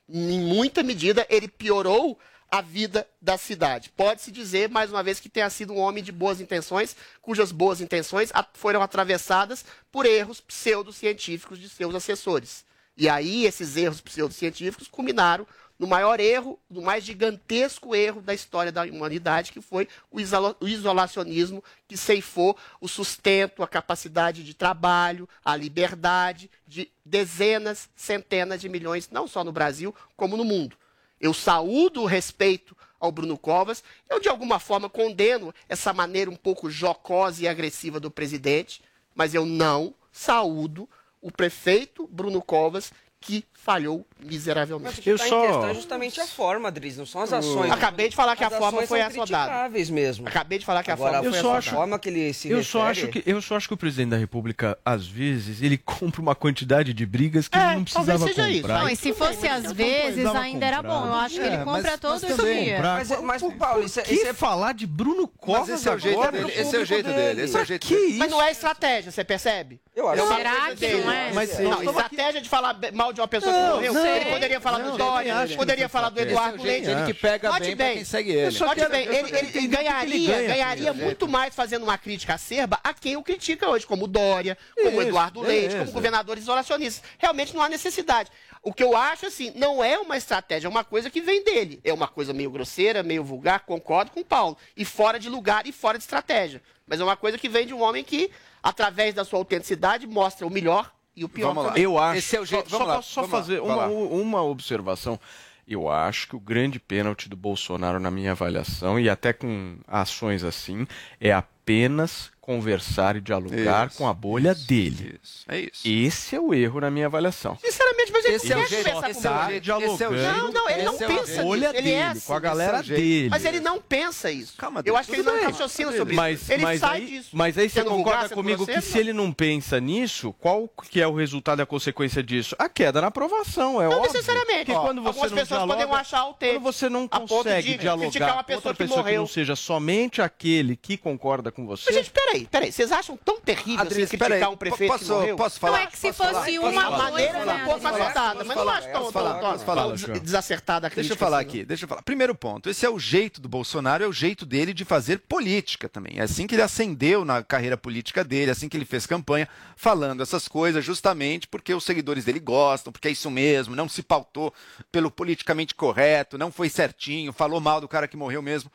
em muita medida ele piorou a vida da cidade. Pode-se dizer, mais uma vez, que tenha sido um homem de boas intenções, cujas boas intenções foram atravessadas por erros pseudocientíficos de seus assessores. E aí, esses erros pseudocientíficos culminaram no maior erro, no mais gigantesco erro da história da humanidade, que foi o o isolacionismo que ceifou o sustento, a capacidade de trabalho, a liberdade de dezenas, centenas de milhões, não só no Brasil, como no mundo. Eu saúdo o respeito ao Bruno Covas. Eu, de alguma forma, condeno essa maneira um pouco jocosa e agressiva do presidente, mas eu não saúdo o prefeito Bruno Covas, que falhou miseravelmente. Mas o que tá em questão é justamente a forma, Adris, não são as ações. Acabei de falar que a As forma ações foi são assodada. mesmo. Acabei de falar que a Agora, forma eu foi só assodada. acho, forma que ele se eu só refere- acho que eu só acho que o presidente da República às vezes ele compra uma quantidade de brigas que É, ele não precisava comprar. Não, e se fosse às vezes, ainda era bom. Eu acho que ele compra todo dia. Mas, mas, Paulo, isso é, que isso é falar de Bruno Covas esse é o jeito dele, esse é o jeito dele, esse é o jeito Mas não é estratégia, você percebe? Eu É uma Será que dele. não é? Mas, Não, estratégia de falar mal de uma pessoa que Não, morreu. não, ele poderia falar não, do Dória, poderia que falar do é Eduardo Leite. dele que pega Note bem pra quem segue ele. Note bem, ele, ele que ele ganharia, ganharia isso. muito mais fazendo uma crítica acerba a quem o critica hoje, como o Dória, como Eduardo Leite, como governadores isolacionistas. Realmente não há necessidade. O que eu acho, assim, não é uma estratégia, é uma coisa que vem dele. É uma coisa meio grosseira, meio vulgar, concordo com o Paulo. E fora de lugar e fora de estratégia. Mas é uma coisa que vem de um homem que, através da sua autenticidade, mostra o melhor e o pior Vamos lá. Eu acho. Esse é o jeito. Só, Vamos lá, posso só vamos lá, fazer vai uma, lá. uma observação. Eu acho que o grande pênalti do Bolsonaro, na minha avaliação, e até com ações assim, é apenas conversar e dialogar Isso, com a bolha dele. É isso. Esse é o erro na minha avaliação. Sinceramente, mas ele Esse não é quer conversar esse com é você. dialogando. é o jeito. Não, não, ele não é pensa nisso. Bolha Ele é dele, assim. com a galera é dele. Mas ele não pensa isso. Calma, eu acho que ele não bem. raciocina sobre Mas, isso. Ele mas sai aí, disso. mas aí você Sendo concorda comigo que grosseiro, se ele não pensa nisso, qual que é o resultado e a consequência disso? A queda na aprovação, é Não óbvio. necessariamente. Que Ó, quando você algumas não pessoas dialoga, podem achar o texto. Quando você não consegue dialogar com pessoa outra que pessoa que, não seja somente aquele que concorda com você. Mas, gente, peraí, peraí. Vocês acham tão terrível Adri, assim, criticar peraí, um prefeito posso- que morreu? posso falar? Não é que se Posso falar? fosse Posso uma falar? A maneira coisa, é um pouco Posso mas não acho tão, tão, falar? tão, desacertada a Deixa eu crítica. falar assim, aqui, deixa eu falar. Primeiro ponto, esse é o jeito do Bolsonaro, é o jeito dele de fazer política também. É assim que ele ascendeu na carreira política dele, é assim que ele fez campanha, falando essas coisas justamente porque os seguidores dele gostam, porque é isso mesmo, não se pautou pelo politicamente correto, não foi certinho, falou mal do cara que morreu mesmo.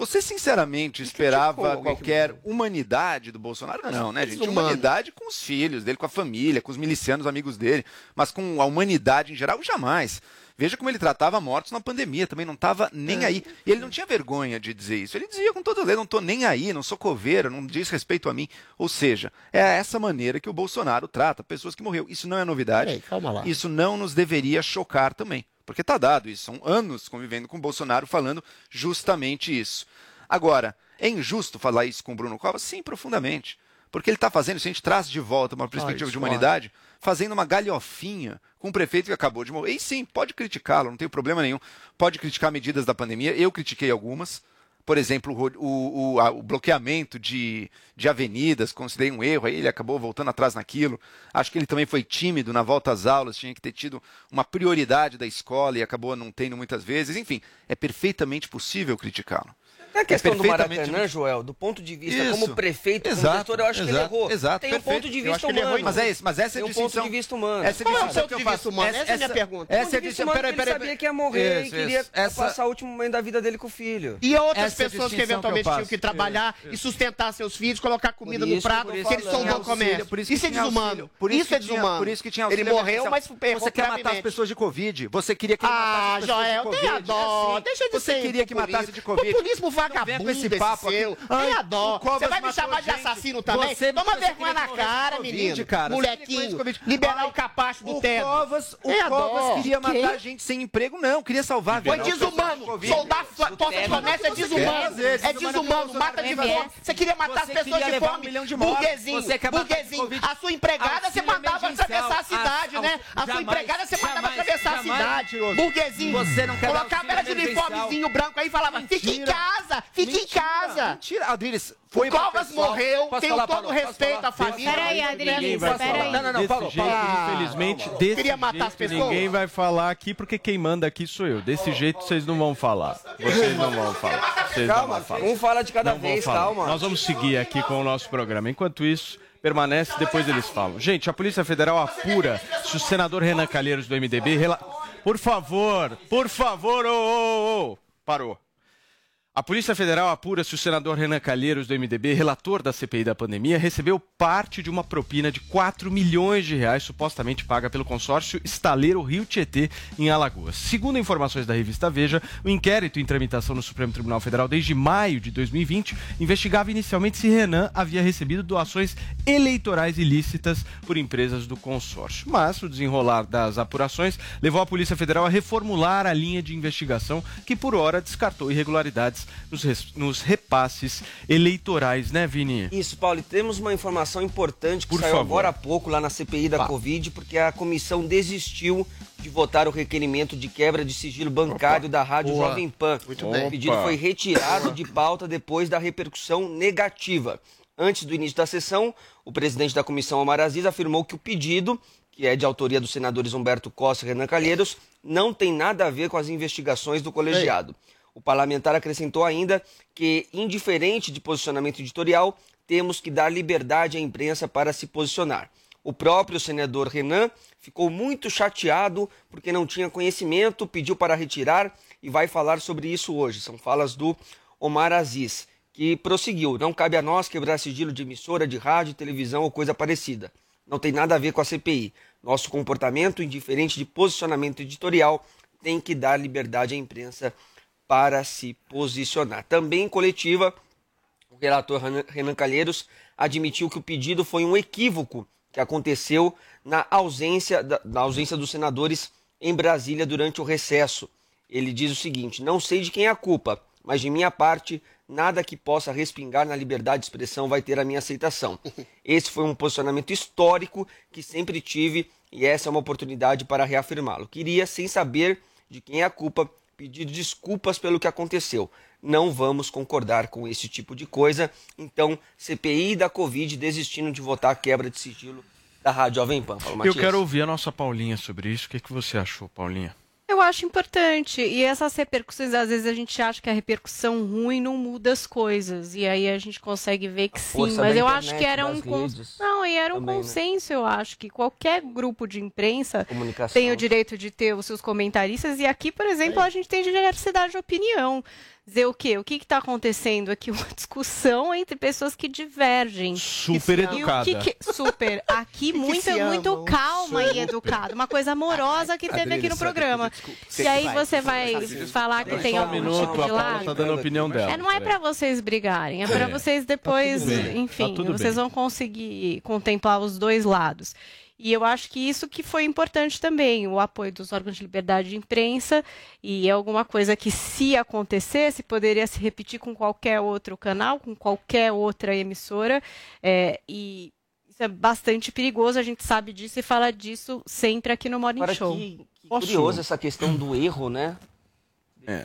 Você sinceramente esperava alguém que qualquer humanidade do Bolsonaro? Não, né, gente? Humanidade com os filhos dele, com a família, com os milicianos amigos dele, mas com a humanidade em geral, jamais. Veja como ele tratava mortos na pandemia, também não estava nem aí. E ele não tinha vergonha de dizer isso. Ele dizia com toda lei, não estou nem aí, não sou coveiro, não diz respeito a mim. Ou seja, é essa maneira que o Bolsonaro trata pessoas que morreram. Isso não é novidade. Peraí, calma lá. Isso não nos deveria chocar também. Porque está dado isso. São anos convivendo com o Bolsonaro falando justamente isso. Agora, é injusto falar isso com o Bruno Covas? Sim, profundamente. Porque ele está fazendo, se a gente traz de volta uma perspectiva de discordo. humanidade, fazendo uma galhofinha com um prefeito que acabou de morrer. E sim, pode criticá-lo, não tem problema nenhum. Pode criticar medidas da pandemia. Eu critiquei algumas. Por exemplo, o, o- a- o bloqueamento de, de avenidas, considerei um erro, aí ele acabou voltando atrás naquilo. Acho que ele também foi tímido na volta às aulas, tinha que ter tido uma prioridade da escola e acabou não tendo muitas vezes. Enfim, é perfeitamente possível criticá-lo. É a questão do perfeitamente- Maracanã, Joel, do ponto de vista Isso. como prefeito, como Exato, gestor, eu acho que ele exato, errou. exato, Tem um ponto de vista que humano. mas é isso, mas essa é a Tem um distinção- ponto de vista humano. essa é a Qual é o distinção ponto que eu de faço. vista humano? Essa, é a minha pergunta. essa é a distinção- humano, peraí, porque ele peraí, sabia que ia morrer Isso, e queria isso. Essa- passar o último momento da vida dele com o filho. E outras Essa é a pessoas que distinção que eventualmente tinham que trabalhar e sustentar seus filhos, colocar comida no prato, porque eles que são do comércio. Isso, é que desumano. isso, que é desumano. Por isso que tinha Ele morreu, mas Você quer matar as pessoas de Covid. Você queria que ele matasse Ah, as pessoas Joel, de Covid. tenha dó. É assim. Deixa de Você ser queria que matasse de Covid. Populismo vagabundo com esse esse papo seu. Ai, Tenha dó. Você vai me chamar de gente. assassino também? Você- Toma vergonha na cara, Covid, menino. cara. Molequinho. Liberar o capacho do O teto. Covas, o Tenha dó. Covas queria Que? matar gente sem emprego, não. Queria salvar Foi vidas. desumano. Soldar porta de comércio é desumano. É desumano. Mata de fome. Você queria matar as pessoas de fome. de. Burguesinho. De Burguesinho. A sua empregada você mandava atravessar a cidade, né? A sua empregada você mandava atravessar a cidade. Burguesinho. Você não quer Colocava ela de uniformezinho branco aí e falava: fique em Mentira. Casa, fique em casa. Mentira, Adriles. Foi O Covas morreu, Posso tenho falar, todo Paulo? o respeito à família. Peraí, Adriles, Ninguém vai peraí. falar. Não, não, não, Desse Paulo, jeito, Paulo. infelizmente, desse Queria matar as jeito, pessoas? ninguém vai falar aqui, porque quem manda aqui sou eu. Desse jeito vocês não vão falar. Vocês não vão falar. Vocês não Calma, vão falar. um fala de cada Não vão vez, calma. Nós vamos seguir aqui com o nosso programa. Enquanto isso, permanece, depois eles falam. Gente, a Polícia Federal apura se o senador Renan Calheiros do MDB... Rela... Por favor, por favor, ô, ô, ô. Parou. A Polícia Federal apura se o senador Renan Calheiros, do MDB, relator da CPI da pandemia, recebeu parte de uma propina de 4 milhões de reais supostamente paga pelo consórcio Estaleiro Rio Tietê, em Alagoas. Segundo informações da revista Veja, o inquérito em tramitação no Supremo Tribunal Federal desde maio de 2020 investigava inicialmente se Renan havia recebido doações eleitorais ilícitas por empresas do consórcio. Mas o desenrolar das apurações levou a Polícia Federal a reformular a linha de investigação que, por hora, descartou irregularidades nos, nos repasses eleitorais, né, Vini? Isso, Paulo, e temos uma informação importante que Por saiu favor. agora há pouco lá na CPI da Covid, porque a comissão desistiu de votar o requerimento de quebra de sigilo bancário da Rádio Boa. Jovem Pan. Muito o bem. pedido Opa. foi retirado de pauta depois da repercussão negativa. Antes do início da sessão, o presidente da comissão, Omar Aziz, afirmou que o pedido, que é de autoria dos senadores Humberto Costa e Renan Calheiros, não tem nada a ver com as investigações do colegiado. O parlamentar acrescentou ainda que, indiferente de posicionamento editorial, temos que dar liberdade à imprensa para se posicionar. O próprio senador Renan ficou muito chateado porque não tinha conhecimento, pediu para retirar e vai falar sobre isso hoje. São falas do Omar Aziz, que prosseguiu: Não cabe a nós quebrar sigilo de emissora, de rádio, televisão ou coisa parecida. Não tem nada a ver com a CPI. Nosso comportamento, indiferente de posicionamento editorial, tem que dar liberdade à imprensa para se posicionar. Também em coletiva, o relator Renan- Calheiros admitiu que o pedido foi um equívoco que aconteceu na ausência, da, na ausência dos senadores em Brasília durante o recesso. Ele diz o seguinte: não sei de quem é a culpa, mas de minha parte, nada que possa respingar na liberdade de expressão vai ter a minha aceitação. [laughs] Esse foi um posicionamento histórico que sempre tive e essa é uma oportunidade para reafirmá-lo. Queria, sem saber de quem é a culpa, pedir desculpas pelo que aconteceu. Não vamos concordar com esse tipo de coisa. Então, CPI da Covid desistindo de votar a quebra de sigilo da Rádio Jovem Pan. Paulo Eu Matias. quero ouvir a nossa Paulinha sobre isso. O que, que você achou, Paulinha? Eu acho importante. E essas repercussões, às vezes a gente acha que a repercussão ruim não muda as coisas. E aí a gente consegue ver que sim. Mas eu acho que era um. das cons- redes Não, e era um também, né? consenso, eu acho, que qualquer grupo de imprensa tem o direito de ter os seus comentaristas. E aqui, por exemplo, a gente tem diversidade de opinião. Dizer o quê? O que está acontecendo aqui? [laughs] Uma discussão entre pessoas que divergem. Super E educada. que que- super. Aqui, [laughs] muito, muito calma e Super. educada. Uma coisa amorosa que teve aqui no programa. E aí você vai falar que tem um algum minuto, tipo de a Paula lado. tá dando a opinião dela. É, não é pra vocês brigarem, é pra É. vocês depois, enfim, tá tudo vocês vão conseguir contemplar os dois lados. E eu acho que isso que foi importante também, o apoio dos órgãos de liberdade de imprensa, e é alguma coisa que se acontecesse, poderia se repetir com qualquer outro canal, com qualquer outra emissora, é, e isso é bastante perigoso, a gente sabe disso e fala disso sempre aqui no Morning Agora, Show. que, que curioso essa questão do erro, né?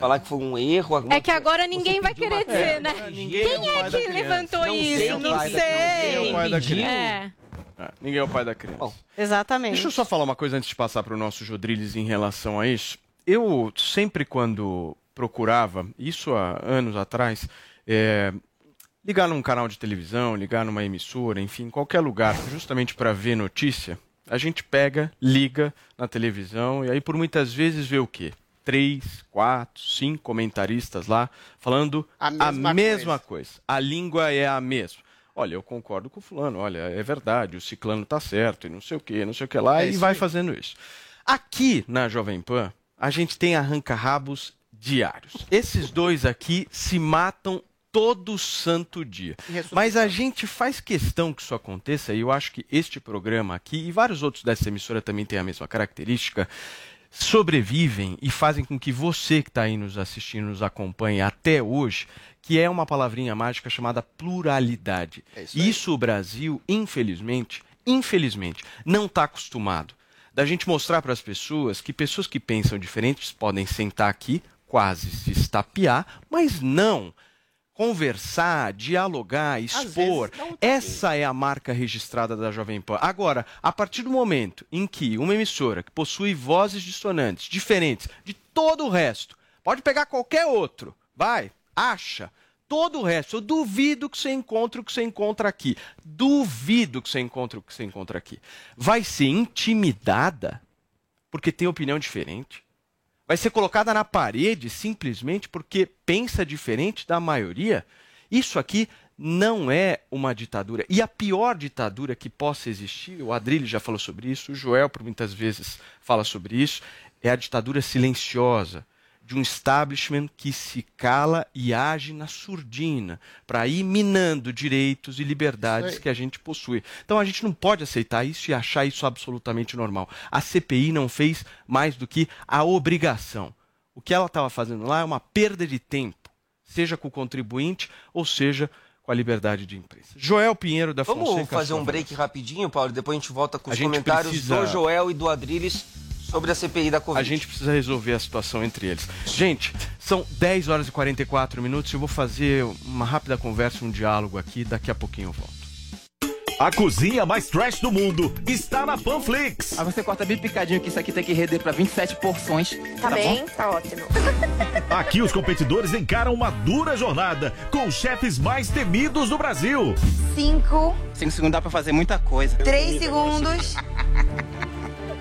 Falar que foi um erro. alguma É que agora ninguém vai querer uma- dizer, É, né? ninguém Quem é é que levantou Não sei isso? quem Não é o pai da criança. sei. Ninguém é É, ninguém é o pai da criança. exatamente. Deixa eu só falar uma coisa antes de passar para o nosso Jodriles em relação a isso. Eu sempre quando procurava, isso há anos atrás, é, ligar num canal de televisão, ligar numa emissora, enfim, em qualquer lugar, justamente para ver notícia, a gente pega, liga na televisão e aí por muitas vezes vê o quê? Três, quatro, cinco comentaristas lá falando A a mesma mesma coisa. A língua é a mesma. Olha, eu concordo com o fulano, olha, é verdade, o ciclano tá certo, e não sei o que, não sei o que lá, É e vai aí. fazendo isso. Aqui na Jovem Pan, a gente tem arranca-rabos diários. Esses dois aqui se matam todo santo dia. Mas a gente faz questão que isso aconteça, e eu acho que este programa aqui, e vários outros dessa emissora também têm a mesma característica, sobrevivem e fazem com que você que está aí nos assistindo, nos acompanhe até hoje, que é uma palavrinha mágica chamada pluralidade. isso o Brasil, infelizmente, infelizmente, não está acostumado. Da gente mostrar para as pessoas que pessoas que pensam diferentes podem sentar aqui, quase se estapear, mas não conversar, dialogar, expor. Essa é a marca registrada da Jovem Pan. Agora, a partir do momento em que uma emissora que possui vozes dissonantes, diferentes de todo o resto, pode pegar qualquer outro, vai, acha. Todo o resto, eu duvido que você encontre o que você encontra aqui. Duvido que você encontre o que você encontra aqui. Vai ser intimidada porque tem opinião diferente vai ser colocada na parede simplesmente porque pensa diferente da maioria. Isso aqui não é uma ditadura. E a pior ditadura que possa existir, o Adrilho já falou sobre isso, o Joel por muitas vezes fala sobre isso, é a ditadura silenciosa de um establishment que se cala e age na surdina para ir minando direitos e liberdades que a gente possui. Então a gente não pode aceitar isso e achar isso absolutamente normal. A CPI não fez mais do que a obrigação. O que ela estava fazendo lá é uma perda de tempo, seja com o contribuinte ou seja com a liberdade de imprensa. Joel Pinheiro da Vamos Fonseca. fazer sua um break rapidinho, Paulo, depois a gente volta com os comentários precisa- do Joel e do Adriles sobre a CPI da Covid. A gente precisa resolver a situação entre eles. Gente, são 10 horas e 44 minutos. Eu vou fazer uma rápida conversa, um diálogo aqui. Daqui a pouquinho eu volto. A cozinha mais trash do mundo está na Panflix. Aí você corta bem picadinho que isso aqui tem que render pra 27 porções. Tá, bem? bom? Tá ótimo. Aqui os competidores encaram uma dura jornada com os chefes mais temidos do Brasil. Cinco, 5 segundos dá pra fazer muita coisa. três segundos. [laughs]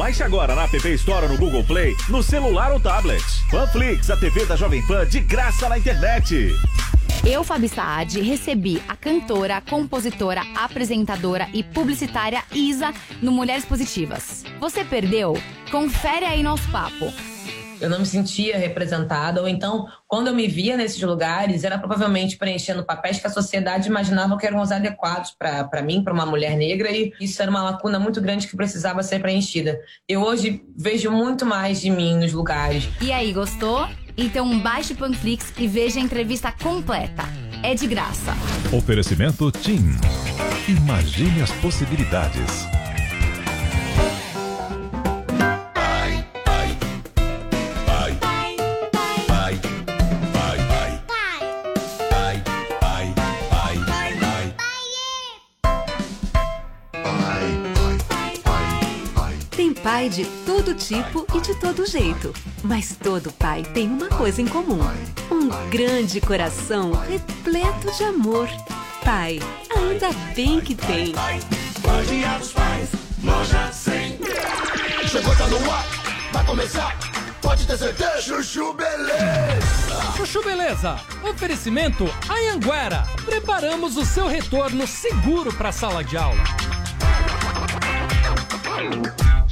Baixe agora na App Store no Google Play, no celular ou tablet. Panflix, a TV da Jovem Pan de graça na internet. Eu, Fabi Saad, recebi a cantora, compositora, apresentadora e publicitária Isa no Mulheres Positivas. Você perdeu? Confere aí nosso papo. Eu não me sentia representada, ou então, quando eu me via nesses lugares, era provavelmente preenchendo papéis que a sociedade imaginava que eram os adequados para mim, para uma mulher negra, e isso era uma lacuna muito grande que precisava ser preenchida. Eu hoje vejo muito mais de mim nos lugares. E aí, gostou? Então baixe o Panflix e veja a entrevista completa. É de graça. Oferecimento TIM. Imagine as possibilidades. Pai de todo tipo e de todo jeito. Mas todo pai tem uma coisa em comum: um grande coração repleto de amor. Pai, ainda bem que tem. Bom dia dos pais, loja 100. Chegou, tá no ar, vai começar. Pode ter certeza. Chuchu Beleza. Chuchu Beleza, oferecimento Anhanguera. Preparamos o seu retorno seguro para a sala de aula.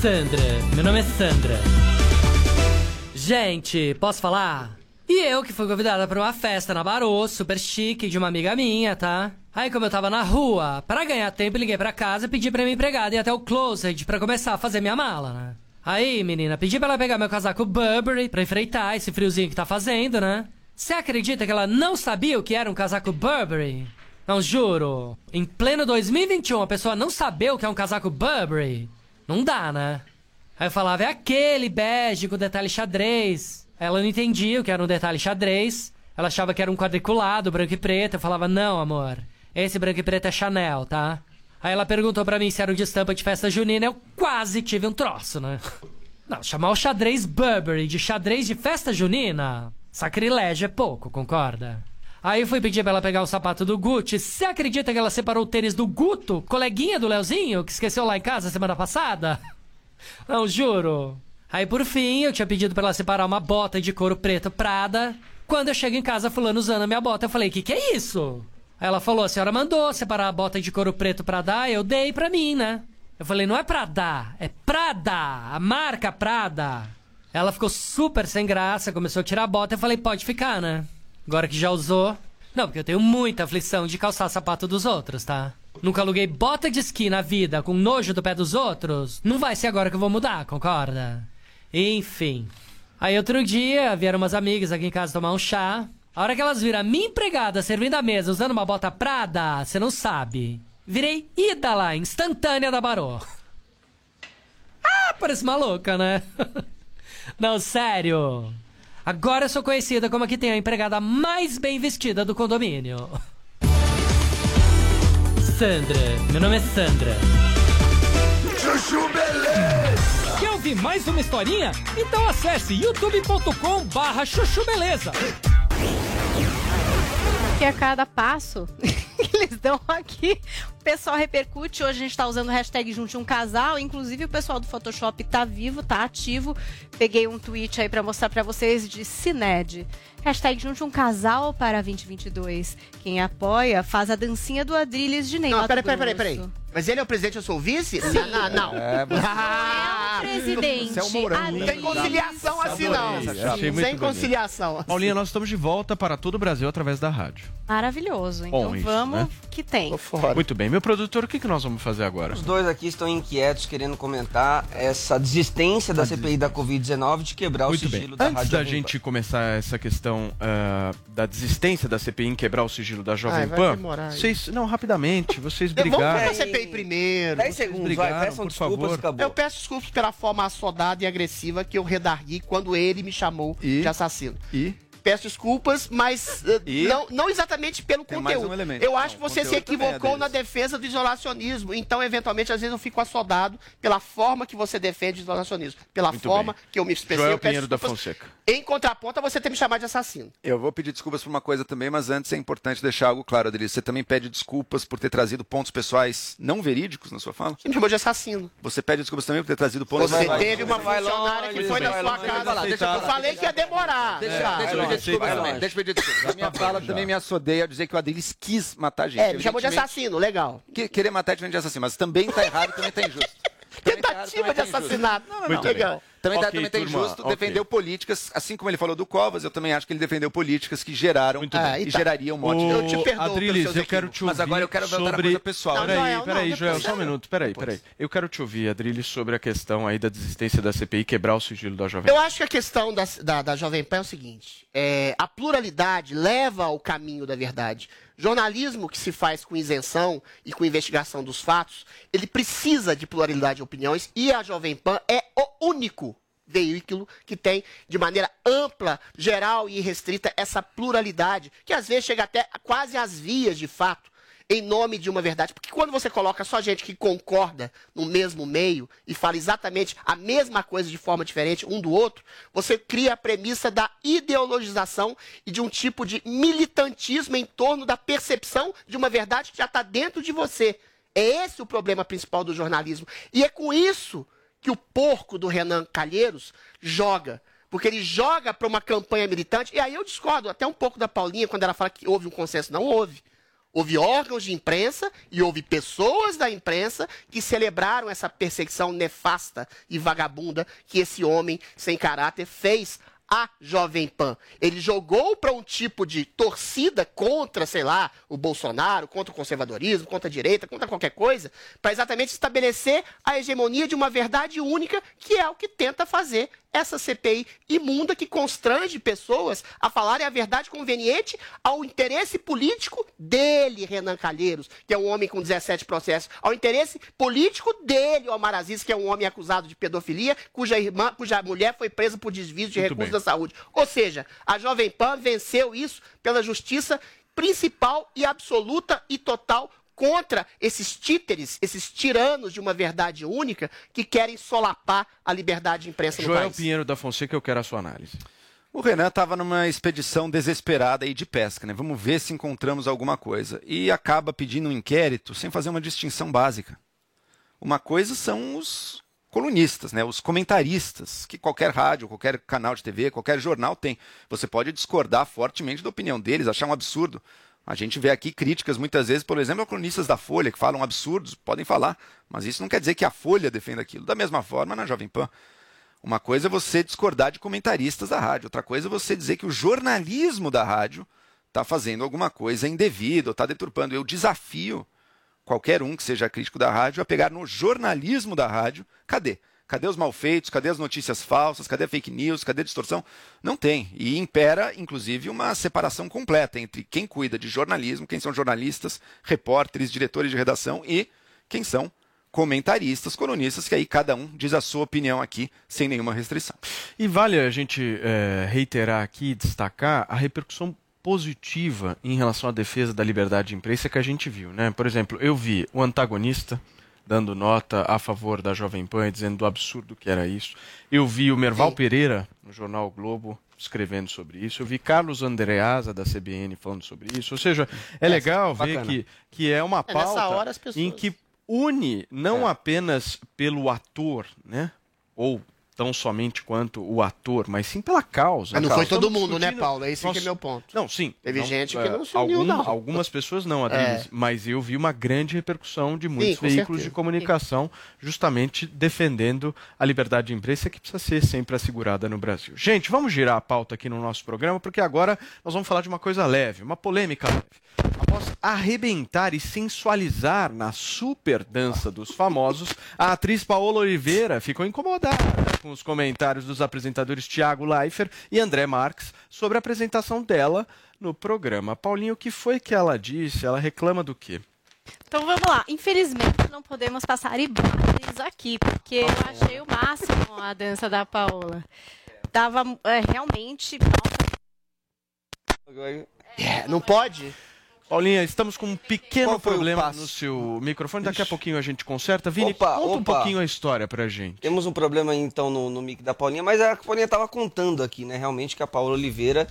Sandra, meu nome é Sandra. Gente, posso falar? E eu que fui convidada pra uma festa na Barô, super chique, de uma amiga minha, tá? Aí, como eu tava na rua, pra ganhar tempo, liguei pra casa e pedi pra minha empregada ir até o closet pra começar a fazer minha mala, né? Aí, menina, pedi pra ela pegar meu casaco Burberry pra enfrentar esse friozinho que tá fazendo, né? Você acredita que ela não sabia o que era um casaco Burberry? Não, juro. Em pleno 2021, a pessoa não saber o que é um casaco Burberry? Não dá, né? Aí eu falava, é aquele bege com detalhe xadrez. Ela não entendia o que era um detalhe xadrez. Ela achava que era um quadriculado, branco e preto. Eu falava, não, amor. Esse branco e preto é Chanel, tá? Aí ela perguntou pra mim se era um de estampa de festa junina. Eu quase tive um troço, né? Não, chamar o xadrez Burberry de xadrez de festa junina? Sacrilégio é pouco, concorda? Aí fui pedir pra ela pegar o sapato do Gucci. Você acredita que ela separou o tênis do Guto, coleguinha do Leozinho, que esqueceu lá em casa semana passada? [laughs] Não, juro. Aí por fim, eu tinha pedido pra ela separar uma bota de couro preto Prada. Quando eu chego em casa, fulano usando a minha bota, eu falei, que que é isso? Aí ela falou, a senhora mandou separar a bota de couro preto pra dar, eu dei pra mim, né? Eu falei, não é pra dar, é Prada, a marca Prada. Ela ficou super sem graça, começou a tirar a bota, eu falei, pode ficar, né? Agora que já usou. Não, porque eu tenho muita aflição de calçar sapato dos outros, tá? Nunca aluguei bota de esqui na vida com nojo do pé dos outros. Não vai ser agora que eu vou mudar, concorda? Enfim. Aí outro dia vieram umas amigas aqui em casa tomar um chá. A hora que elas viram a minha empregada servindo a mesa usando uma bota Prada, você não sabe. Virei ida lá, instantânea da Barô. Ah, parece maluca, né? [laughs] Não, sério. Agora eu sou conhecida como a que tem a empregada mais bem vestida do condomínio. Sandra, meu nome é Sandra. Chuchu Beleza. Que eu ouvir mais uma historinha? Então acesse youtube.com barra chuchu beleza. que a cada passo [laughs] [laughs] eles dão aqui, o pessoal repercute. Hoje a gente tá usando o hashtag Junte um Casal. Inclusive, o pessoal do Photoshop tá vivo, tá ativo. Peguei um tweet aí pra mostrar pra vocês de Cined. Hashtag Junte um Casal para 2022. Quem apoia faz a dancinha do Adrilles de Ney. Não, peraí, peraí, peraí, peraí. Mas ele é o presidente, eu sou o vice? Sim. Não, não. É, você- Ah, presidente. Você é um morango. Não tem conciliação assim, não. Muito Sem bonito. conciliação. Paulinha, nós estamos de volta para todo o Brasil através da rádio. Maravilhoso. Então Bom isso, vamos né? que tem. Muito bem. Meu produtor, o que, que nós vamos fazer agora? Os dois aqui estão inquietos, querendo comentar essa desistência da CPI da Covid-19 de quebrar Muito o bem. sigilo da Antes Rádio da Pan. gente começar essa questão ah, da desistência da CPI em quebrar o sigilo da Jovem Ai, vai Pan, demorar aí. vocês, não, rapidamente, vocês Vamos brigaram. pra CPI primeiro. 10 segundos, brigaram, vai, peçam por desculpas favor. e acabou. Eu peço desculpas pela forma assodada e agressiva que eu redargui quando ele me chamou de assassino. E? Peço desculpas, mas uh, E? não, não exatamente pelo Tem conteúdo. um elemento. Eu acho que Não, você se é equivocou deles. na defesa do isolacionismo. Então, eventualmente, às vezes eu fico assodado pela forma que você defende o isolacionismo. Pela Muito forma bem. que eu me expressei. Joel eu Pinheiro da Fonseca. Em contraponto a você ter me chamado de assassino. Eu vou pedir desculpas por uma coisa também, mas antes é importante deixar algo claro, Adriano. Você também pede desculpas por ter trazido pontos pessoais não verídicos na sua fala? Você me chamou de assassino. Você pede desculpas também por ter trazido pontos Você teve uma funcionária que foi na sua casa. Eu falei que ia demorar. Deixa, eu pedir desculpas também. Deixa eu pedir desculpas. A minha fala também me assodeia ao dizer que o Adriles quis matar a gente. É, me chamou de assassino, legal. que- querer matar é diferente de assassino, mas também tá errado, também tá injusto. Tá Tentativa de tá injusto. assassinato. Não, não, Muito não. legal. Também, tá, Ok, também tá turma, injusto, ok. defendeu políticas, assim como ele falou do Covas, eu também acho que ele defendeu políticas que geraram e Ah, e tá. gerariam um monte de... Eu te perdoo Adriles, pelos seus eu quero te ouvir Mas agora eu quero voltar sobre... coisa pessoal. Não, Peraí, não, peraí. Joel, só um minuto. Peraí, peraí. Eu quero te ouvir, Adriles, sobre a questão aí da desistência da CPI quebrar o sigilo da Jovem Eu Pan. acho que a questão da, da, da Jovem Pan é o seguinte: é, a pluralidade leva ao caminho da verdade. Jornalismo que se faz com isenção e com investigação dos fatos, ele precisa de pluralidade de opiniões e a Jovem Pan é o único veículo que tem de maneira ampla, geral e restrita essa pluralidade, que às vezes chega até quase às vias de fato em nome de uma verdade. Porque quando você coloca só gente que concorda no mesmo meio e fala exatamente a mesma coisa de forma diferente um do outro, você cria a premissa da ideologização e de um tipo de militantismo em torno da percepção de uma verdade que já está dentro de você. É esse o problema principal do jornalismo. E é com isso que o porco do Renan Calheiros joga. Porque ele joga para uma campanha militante. E aí eu discordo até um pouco da Paulinha quando ela fala que houve um consenso. Não houve. Houve órgãos de imprensa e houve pessoas da imprensa que celebraram essa perseguição nefasta e vagabunda que esse homem sem caráter fez à Jovem Pan. Ele jogou para um tipo de torcida contra, sei lá, o Bolsonaro, contra o conservadorismo, contra a direita, contra qualquer coisa, para exatamente estabelecer a hegemonia de uma verdade única, que é o que tenta fazer essa CPI imunda que constrange pessoas a falarem a verdade conveniente ao interesse político dele, Renan Calheiros, que é um homem com 17 processos, ao interesse político dele, Omar Aziz, que é um homem acusado de pedofilia, cuja irmã, cuja mulher foi presa por desvio de Muito recursos bem. da saúde. Ou seja, a Jovem Pan venceu isso pela justiça principal e absoluta e total contra esses títeres, esses tiranos de uma verdade única que querem solapar a liberdade de imprensa no Joel país. Pinheiro da Fonseca, eu quero a sua análise. O Renan estava numa expedição desesperada aí de pesca, né? Vamos ver se encontramos alguma coisa. E acaba pedindo um inquérito sem fazer uma distinção básica. Uma coisa são os colunistas, né? os comentaristas, que qualquer rádio, qualquer canal de TV, qualquer jornal tem. Você pode discordar fortemente da opinião deles, achar um absurdo. A gente vê aqui críticas muitas vezes, por exemplo, a colunistas da Folha, que falam absurdos, podem falar, mas isso não quer dizer que a Folha defenda aquilo. Da mesma forma, na Jovem Pan. Uma coisa é você discordar de comentaristas da rádio, outra coisa é você dizer que o jornalismo da rádio está fazendo alguma coisa indevida ou está deturpando. Eu desafio qualquer um que seja crítico da rádio a pegar no jornalismo da rádio. Cadê? Cadê os malfeitos? Cadê as notícias falsas? Cadê a fake news? Cadê a distorção? Não tem. E impera, inclusive, uma separação completa entre quem cuida de jornalismo, quem são jornalistas, repórteres, diretores de redação e quem são comentaristas, colunistas, que aí cada um diz a sua opinião aqui sem nenhuma restrição. E vale a gente eh, reiterar aqui, destacar a repercussão positiva em relação à defesa da liberdade de imprensa que a gente viu, né? Por exemplo, eu vi o antagonista dando nota a favor da Jovem Pan e dizendo do absurdo que era isso. Eu vi o Merval Pereira, no jornal o Globo, escrevendo sobre isso. Eu vi Carlos Andreasa, da CBN, falando sobre isso. Ou seja, é, legal ver bacana. que, que é uma É, pauta pessoas- em que une não É. apenas pelo ator, né? Ou tão somente quanto o ator, mas sim pela causa. Mas não foi todo mundo, né, discutindo- Paulo? Esse nós- que é meu ponto. Não, sim. Teve Não, gente que é, não se uniu, algum- não. Algumas pessoas não, Adriles, É. mas eu vi uma grande repercussão de muitos com veículos certeza. de comunicação justamente defendendo a liberdade de imprensa que precisa ser sempre assegurada no Brasil. Gente, vamos girar a pauta aqui no nosso programa, porque agora nós vamos falar de uma coisa leve, uma polêmica leve. Após arrebentar e sensualizar na super dança dos famosos, a atriz Paola Oliveira ficou incomodada com os comentários dos apresentadores Tiago Leifert e André Marques sobre a apresentação dela no programa. Paulinho, o que foi que ela disse? Ela reclama do quê? Então vamos lá. Infelizmente não podemos passar imagens aqui, porque eu achei o máximo a dança da Paola. Tava é, realmente. É, não pode? Paulinha, estamos com um pequeno problema no seu microfone. Daqui a pouquinho a gente conserta. Vini, Opa, conta um opa. pouquinho a história pra gente. Temos um problema então no, no mic da Paulinha, mas a Paulinha estava contando aqui, né? Realmente que a Paola Oliveira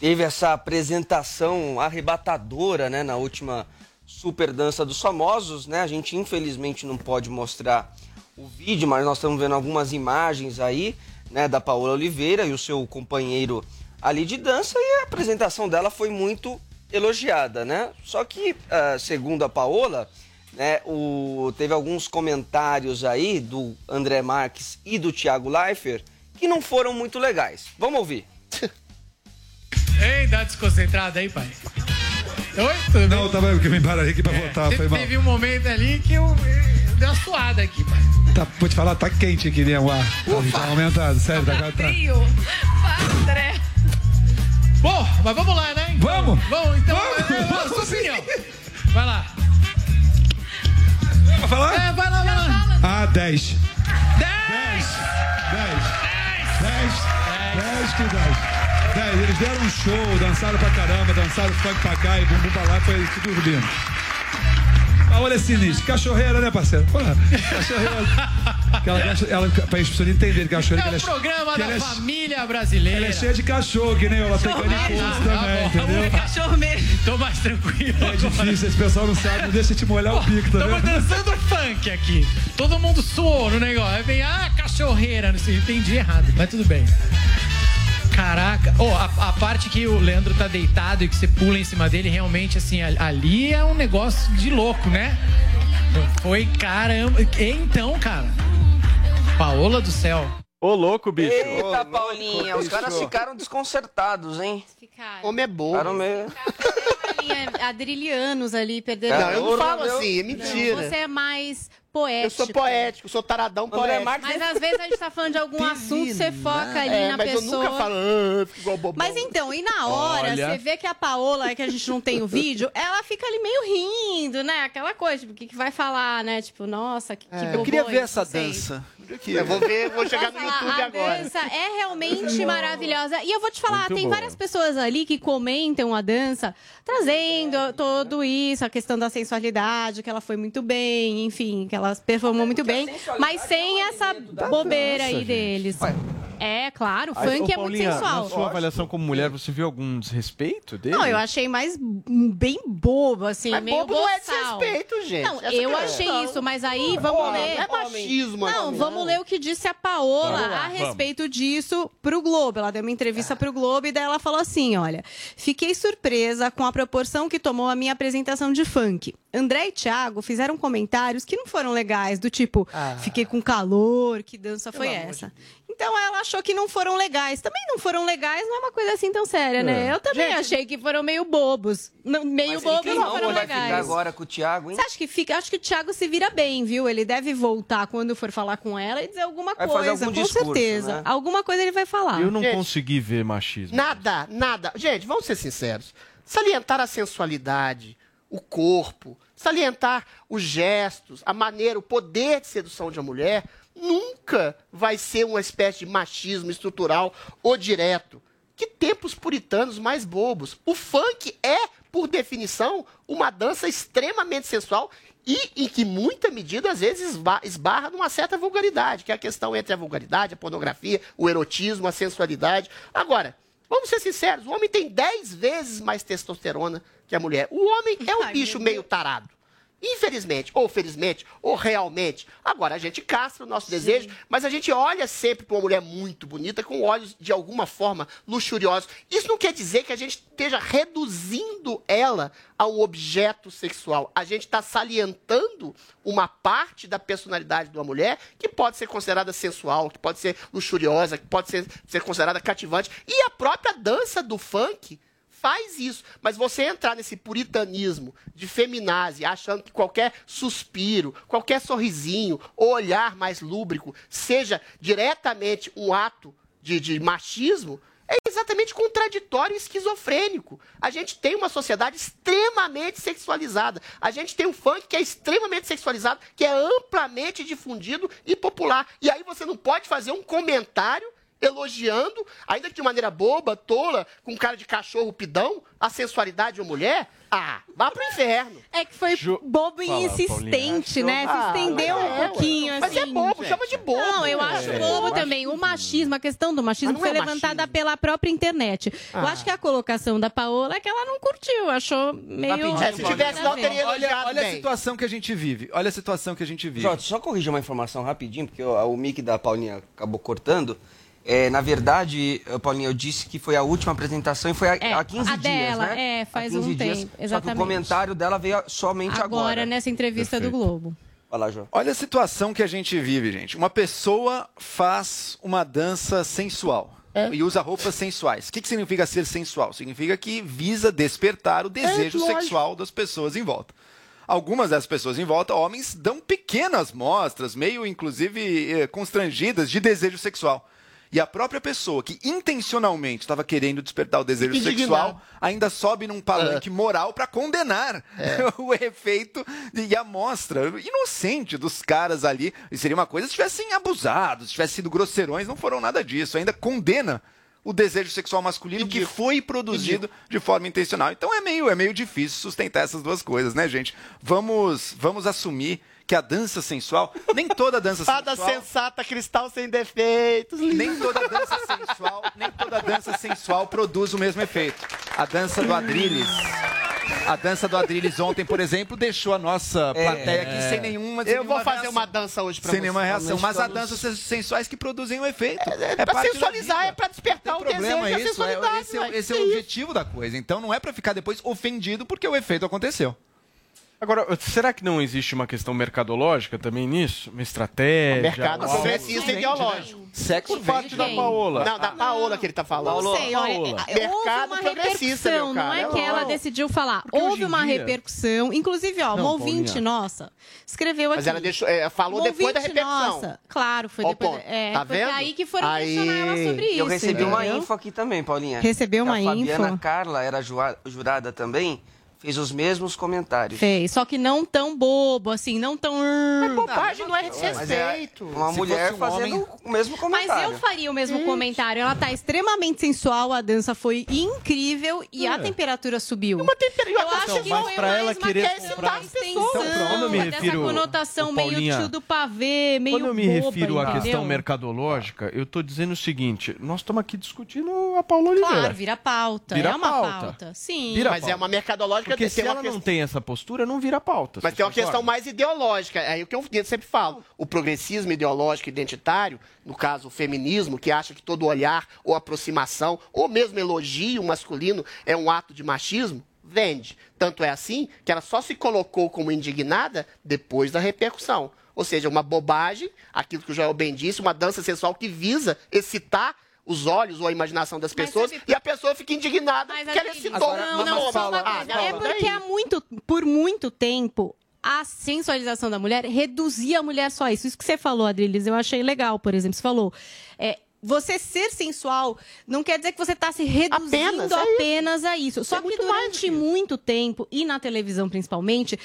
teve essa apresentação arrebatadora, né? Na última Super Dança dos Famosos, né? A gente infelizmente não pode mostrar o vídeo, mas nós estamos vendo algumas imagens aí, né? Da Paola Oliveira e o seu companheiro ali de dança e a apresentação dela foi muito elogiada, né? Só que, ah, segundo a Paola, né, o, teve alguns comentários aí do André Marques e do Thiago Leifert que não foram muito legais. Vamos ouvir. [laughs] Ei, dá desconcentrada aí, pai. Oi, tudo bem? Não, eu tava eu que me embaralhei aqui pra votar, Te- foi mal. Teve um momento ali que eu, eu dei uma suada aqui, pai. Tá, vou te falar, tá quente aqui, né? O ar. Tá, tá aumentado, sério, tá, tá. André. Bom, mas vamos lá, né? Então, Vamos! Vamos, então. é, é, sua opinião. Vai lá. Vai falar? É, vai lá, vai lá. Ah, 10. 10! 10. 10. 10 que 10. 10. Eles deram um show, dançaram pra caramba, dançaram funk pra cá e bumbum pra lá, foi tudo lindo. Ah, olha sinistra. Cachorreira, né, parceiro? Porra, cachorreira. Que ela, ela, pra as pessoas entenderem que a cachorreira É o programa que da é- família brasileira. Ela é cheia de cachorro, que nem eu, ela tem Cachorro mesmo. também, Tá entendeu? Cachorro mesmo. Tô mais tranquilo. É difícil, esse pessoal não sabe, não deixa te molhar o pico, tá Estamos vendo? dançando funk aqui. Todo mundo suou no negócio. Aí vem, ah, cachorreira, não sei, entendi errado, mas tudo bem. Caraca, oh, a, a parte que o Leandro tá deitado e que você pula em cima dele, realmente, assim, ali é um negócio de louco, né? Foi caramba. Então, cara, Paola do céu. Ô, louco, bicho. Eita, Paulinha, os caras ficaram desconcertados, hein? Homem é bom. Ficaram meio... Adrilianos ali, perderam. Não, eu não falo assim, é mentira. Você é mais Eu poético. sou poético, sou taradão André poético. Marques Mas às vezes a gente tá falando de algum assunto, você foca ali É, na mas pessoa. eu nunca falo, ah, fico igual bobão. Mas então, e na hora, Olha. você vê que a Paola, que a gente não tem o vídeo, ela fica ali meio rindo, né? Aquela coisa, tipo, o que, que vai falar, né? Tipo, nossa, que, que Eu queria ver essa não dança. Eu vou ver, vou chegar no? YouTube a agora. dança é realmente maravilhosa. E eu vou te falar, Muito tem boa. várias pessoas ali que comentam a dança, trazendo tudo isso, a questão da sensualidade, que ela foi muito bem, enfim, que ela performou muito bem, mas sem essa bobeira aí gente. deles. É, claro, o funk ô, é muito Paulinha, sensual. Na sua avaliação como mulher, você viu algum desrespeito dele? Não, eu achei mais bem bobo, assim, Mas meio bobo não é boçal. desrespeito, gente. Não, Essa eu é a achei isso, mas aí vamos Homem, ler. É machismo, Não, vamos ler o que disse a Paola Vamos lá, a vamos. respeito disso pro Globo. Ela deu uma entrevista pro Globo e daí ela falou assim: olha, fiquei surpresa com a proporção que tomou a minha apresentação de funk. André e Thiago fizeram comentários que não foram legais, do tipo, Ah. fiquei com calor, que dança foi amor de essa? Então ela achou que não foram legais. Também não foram legais, não é uma coisa assim tão séria, É. né? Eu também achei que foram meio bobos. Não, meio Mas bobos não foram vai legais. ficar agora com o Thiago, hein? Você acha que fica? Acho que o Thiago se vira bem, viu? Ele deve voltar quando for falar com ela e dizer alguma Vai coisa, fazer algum com discurso, certeza. né? Alguma coisa ele vai falar. Eu não Gente. consegui ver machismo. Nada, nada. Gente, vamos ser sinceros. Salientar a sensualidade, o corpo, salientar os gestos, a maneira, o poder de sedução de uma mulher, nunca vai ser uma espécie de machismo estrutural ou direto. Que tempos puritanos mais bobos. O funk é, por definição, uma dança extremamente sensual e em que muita medida às vezes esba- esbarra numa certa vulgaridade, que é a questão entre a vulgaridade, a pornografia, o erotismo, a sensualidade. Agora, vamos ser sinceros, o homem tem 10 vezes mais testosterona que a mulher. O homem é um bicho meio tarado. Infelizmente, ou felizmente, ou realmente. Agora, a gente castra o nosso desejo, mas a gente olha sempre para uma mulher muito bonita com olhos de alguma forma luxuriosos. Isso não quer dizer que a gente esteja reduzindo ela a um objeto sexual. A gente está salientando uma parte da personalidade de uma mulher que pode ser considerada sensual, que pode ser luxuriosa, que pode ser, ser considerada cativante. E a própria dança do funk faz isso. Mas você entrar nesse puritanismo de feminazi, achando que qualquer suspiro, qualquer sorrisinho, olhar mais lúbrico, seja diretamente um ato de, de machismo, é exatamente contraditório e esquizofrênico. A gente tem uma sociedade extremamente sexualizada. A gente tem um funk que é extremamente sexualizado, que é amplamente difundido e popular. E aí você não pode fazer um comentário elogiando, ainda que de maneira boba, tola, com cara de cachorro pidão, a sensualidade de uma mulher. Ah, vá pro inferno. É que foi bobo e Fala, insistente, Paulinha. né? Se estendeu mas um é, ué. pouquinho, assim. Mas é bobo, chama de bobo. Não, eu acho É. bobo Eu também. O machismo, a questão do machismo Mas foi é levantada pela própria internet. Eu Ah. acho que a colocação da Paola é que ela não curtiu, achou meio... É, se tivesse, não teria Olha, elogiado olha a situação que a gente vive. Olha a situação que a gente vive. Jota, só corrigir uma informação rapidinho, porque o, o mic da Paulinha acabou cortando. É, na verdade, eh, Paulinha, eu disse que foi a última apresentação e foi há, É, há 15 a dias, dela, né? é, faz Há 15 um dias. tempo, Só que exatamente. o comentário dela veio somente agora. Agora, nessa entrevista do Globo. Lá, João. Olha a situação que a gente vive, gente. Uma pessoa faz uma dança sensual. E usa roupas sensuais. O que, que significa ser sensual? Significa que visa despertar o desejo lógico. sexual das pessoas em volta. Algumas das pessoas em volta, homens, dão pequenas mostras, meio inclusive eh, constrangidas, de desejo sexual. E a própria pessoa que intencionalmente estava querendo despertar o desejo Fica sexual indignado. ainda sobe num palanque moral para condenar [laughs] o efeito e a mostra inocente dos caras ali. E seria uma coisa se tivessem abusado, se tivessem sido grosseirões, não foram nada disso. Ainda condena o desejo sexual masculino que foi produzido de forma intencional. Então é meio, é meio difícil sustentar essas duas coisas, né, gente? Vamos, vamos assumir que a dança sensual, nem toda dança Fada sensual, sensata, cristal sem defeitos. nem toda dança sensual, nem toda dança sensual produz o mesmo efeito. A dança do Adrilles. A dança do Adrilles ontem, por exemplo, deixou a nossa plateia aqui sem nenhuma sem É. Eu vou nenhuma fazer reação. uma dança hoje pra Sem você. nenhuma reação. Mas há danças sensuais que produzem um efeito. É, pra parte da sensualizar, é pra despertar o desejo problema e a isso. É, sensualidade. esse é, esse é o objetivo da coisa. Então não é pra ficar depois ofendido porque o efeito aconteceu. Agora, será que não existe uma questão mercadológica também nisso? Uma estratégia? Mercado algo? progressista e ideológico. Sexo Por parte da? Paola. Não, da Paola que ele tá falando. Não sei, olha, Paola. houve Mercado uma progressista, repercussão, não é que ela decidiu falar. Porque Houve uma dia- repercussão, inclusive, ó, Não, uma ouvinte Paulinha. nossa escreveu aqui. Mas ela deixou, é, falou Uma depois da repercussão. Nossa, claro, foi o depois. ponto. É, Tá foi vendo? aí que foram Aí. questionar ela sobre isso. Eu recebi uma entendeu? info aqui também, Paulinha. Recebeu uma a Fabiana info? Carla era jurada também, fez os mesmos comentários. Fez, só que não tão bobo, assim, não tão. Bobagem não é Mas é desrespeito. uma Se mulher um fazendo homem- o mesmo Mas comentário. eu faria o mesmo comentário. Ela tá extremamente sensual, a dança foi incrível e a temperatura subiu. Uma temperatura. Eu acho que mas pra ela uma querer questão comprar- da extensão, Então, quando eu me dessa refiro, conotação ô, meio Paulinha, tio do pavê, meio Quando eu me boba, refiro à entendeu? questão mercadológica, eu tô dizendo o seguinte: nós estamos aqui discutindo a Paula Oliveira. Claro, vira pauta. Vira é uma pauta. pauta. Sim. Vira Mas é pauta. uma mercadológica Porque se ela não questão- tem essa postura, não vira pauta. Mas tem uma questão mais ideológica. É o que eu sempre falo. O progressismo ideológico identitário, no caso o feminismo, que acha que todo olhar ou aproximação, ou mesmo elogio masculino é um ato de machismo, vende. Tanto é assim que ela só se colocou como indignada depois da repercussão. Ou seja, uma bobagem, aquilo que o Joel bem disse, uma dança sexual que visa excitar os olhos ou a imaginação das Mas pessoas e a pessoa fica indignada Mas, porque ela excitou Agora, não, mas não, só fala- uma coisa. Ah, é não, porque há muito, por muito tempo a sensualização da mulher reduzia a mulher só a isso. Isso que você falou, Adriles, eu achei legal, por exemplo. Você falou. é, você ser sensual não quer dizer que você está se reduzindo Apenas, é apenas, a isso. Só que durante muito tempo, e na televisão principalmente,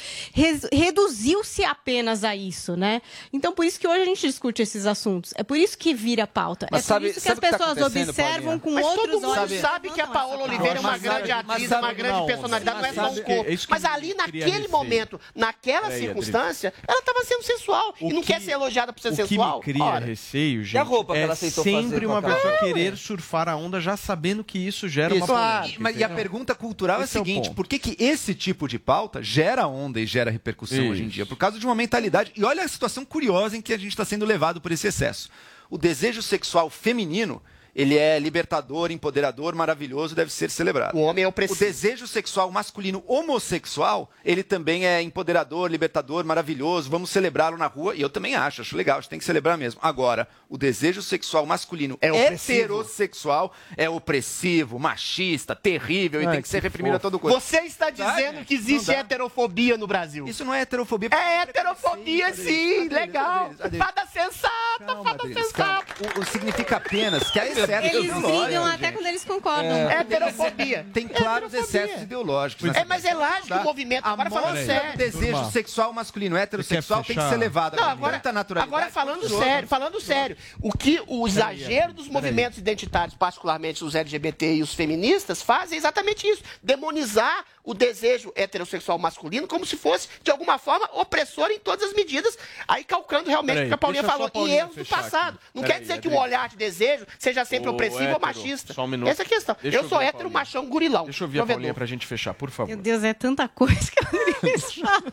reduziu-se apenas a isso, né? Então, por isso que hoje a gente discute esses assuntos. É por isso que vira pauta. Mas é por sabe- isso que sabe as tá pessoas acontecendo, observam Paulinha? com Mas outros todo mundo olhos. sabe que a Paola Oliveira é uma Mas grande sabe- mas atriz, sabe uma grande não, personalidade, não é só um sabe- corpo. é que Mas ali, naquele receio. momento, naquela circunstância, ela estava sendo sensual. O e não que- quer ser elogiada por ser o que sensual. me cria Ora. receio, gente, a roupa que é ela aceitou fazer sempre uma pessoa É, querer surfar a onda já sabendo que isso gera uma Isso. polêmica. E- mas- e a pergunta cultural Esse é é a seguinte: ponto. por que, que esse tipo de pauta gera onda e gera repercussão hoje em Isso. dia? Por causa de uma mentalidade. E olha a situação curiosa em que a gente está sendo levado por esse excesso. O desejo sexual feminino. Ele é libertador, empoderador, maravilhoso, deve ser celebrado. O homem é O opressivo. desejo sexual masculino homossexual, ele também é empoderador, libertador, maravilhoso, vamos celebrá-lo na rua, e eu também acho, acho legal, a gente tem que celebrar mesmo. Agora, o desejo sexual masculino É opressivo. heterossexual é opressivo, machista, terrível e Ai, tem que ser que reprimido a fofo. todo custo. Você está dizendo que existe heterofobia no Brasil. Isso não é heterofobia. É heterofobia, sim. Legal. Adriles, Fada sensata, Calma, fada Adriles, calma. sensata. O, o significa apenas que há excessos Eles ideológicos. brigam até quando eles concordam. É heterofobia. Tem claros excessos ideológicos. É, mas é lógico o movimento. Agora falando Mostra sério. o desejo Turma. sexual masculino heterossexual tem que ser levado Não, com agora, naturalidade. agora falando sério, falando sério, o que o exagero dos movimentos identitários, particularmente os LGBT e os feministas, fazem é exatamente isso: demonizar o desejo heterossexual masculino como se fosse, de alguma forma, opressor em todas as medidas, aí calcando realmente Peraí, o que a Paulinha falou, a e Paulinha erros do passado. aqui. Não Peraí, quer dizer que o olhar de desejo seja sempre Ô, opressivo hétero, ou machista. só um minuto. Essa é a questão. Deixa eu eu sou ver a hétero, Paulinha. machão, gurilão. Deixa eu ouvir a provedor. Paulinha pra gente fechar, por favor. Meu Deus, é tanta coisa que eu [laughs] falar.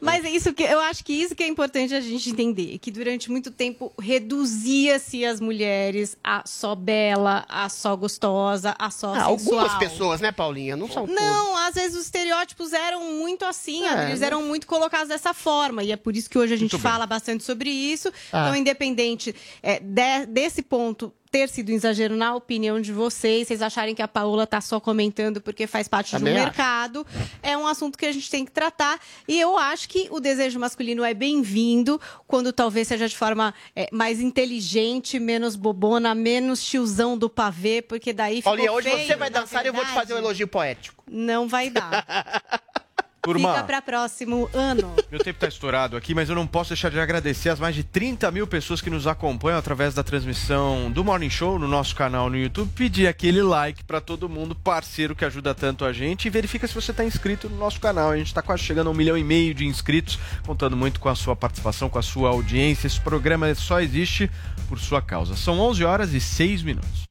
Mas é isso que eu acho que isso que é importante a gente entender, que durante muito tempo reduzia-se as mulheres a só bela, a só gostosa, a só Ah, sensual. algumas pessoas, né, Paulinha? Não são todas. Não, às vezes os estereótipos eram muito assim, É, eles né? eram muito colocados dessa forma. E é por isso que hoje a gente Muito bem. fala bastante sobre isso. Ah. Então, independente é, de- desse ponto ter sido um exagero na opinião de vocês, vocês acharem que a Paola tá só comentando porque faz parte Também de um acho. mercado, é um assunto que a gente tem que tratar. E eu acho que o desejo masculino é bem-vindo quando talvez seja de forma é, mais inteligente, menos bobona, menos tiozão do pavê, porque daí ficou Paulinha, hoje feio, você vai dançar e eu vou te fazer um elogio poético. Não vai dar. [laughs] Turma, Fica para próximo ano. Meu tempo está estourado aqui, mas eu não posso deixar de agradecer as mais de 30 mil pessoas que nos acompanham através da transmissão do Morning Show no nosso canal no YouTube. Pedir aquele like para todo mundo, parceiro que ajuda tanto a gente. E verifica se você está inscrito no nosso canal. A gente está quase chegando a um milhão e meio de inscritos, contando muito com a sua participação, com a sua audiência. Esse programa só existe por sua causa. São 11 horas e 6 minutos.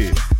you.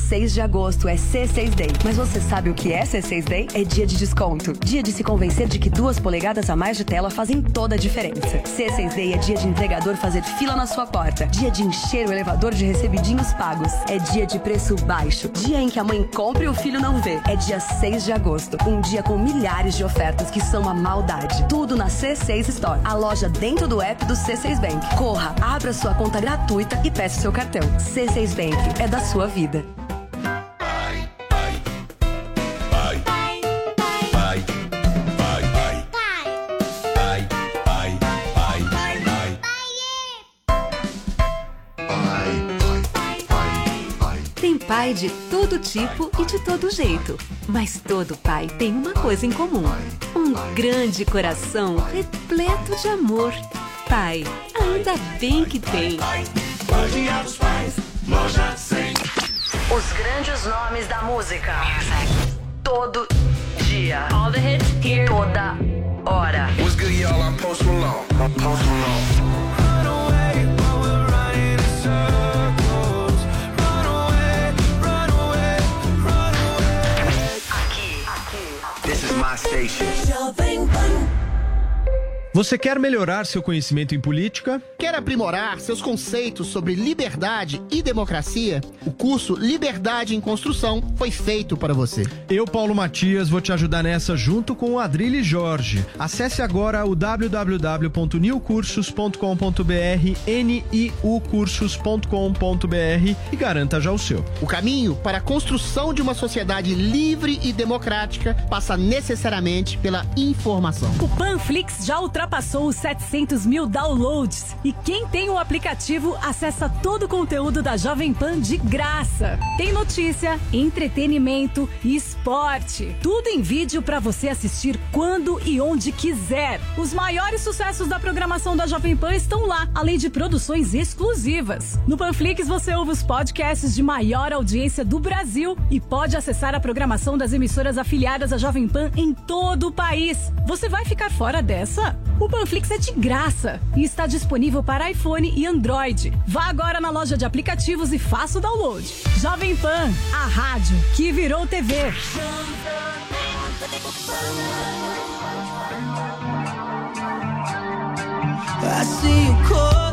Dia 6 de agosto é C6 Day. Mas você sabe o que é C6 Day? É dia de desconto. Dia de se convencer de que duas polegadas a mais de tela fazem toda a diferença. C6 Day é dia de entregador fazer fila na sua porta. Dia de encher o elevador de recebidinhos pagos. É dia de preço baixo. Dia em que a mãe compra e o filho não vê. É dia 6 de agosto. Um dia com milhares de ofertas que são a maldade. Tudo na C6 Store. A loja dentro do app do C6 Bank. Corra, abra sua conta gratuita e peça seu cartão. C6 Bank é da sua vida. Pai de todo tipo e de todo jeito. Mas todo pai tem uma coisa em comum: um grande coração repleto de amor. Pai, ainda bem que tem. Bom dia dos pais, loja 100. Os grandes nomes da música. Todo dia. All the hits here. Toda hora. What's good, y'all? I'm Post Malone. I'm Post Malone. My station. Você quer melhorar seu conhecimento em política? Quer aprimorar seus conceitos sobre liberdade e democracia? O curso Liberdade em Construção foi feito para você. Eu, Paulo Matias, vou te ajudar nessa junto com o Adrilho Jorge. Acesse agora o www.niucursos.com.br, niucursos.com.br e garanta já o seu. O caminho para a construção de uma sociedade livre e democrática passa necessariamente pela informação. O Panflix já ultrapassou os 700 mil downloads e quem tem o aplicativo acessa todo o conteúdo da Jovem Pan de graça. Tem notícia, entretenimento e esporte. Tudo em vídeo para você assistir quando e onde quiser. Os maiores sucessos da programação da Jovem Pan estão lá, além de produções exclusivas. No Panflix você ouve os podcasts de maior audiência do Brasil e pode acessar a programação das emissoras afiliadas à Jovem Pan em todo o país. Você vai ficar fora dessa? O Panflix é de graça e está disponível para iPhone e Android. Vá agora na loja de aplicativos e faça o download. Jovem Pan, a rádio que virou TV. I see you calling.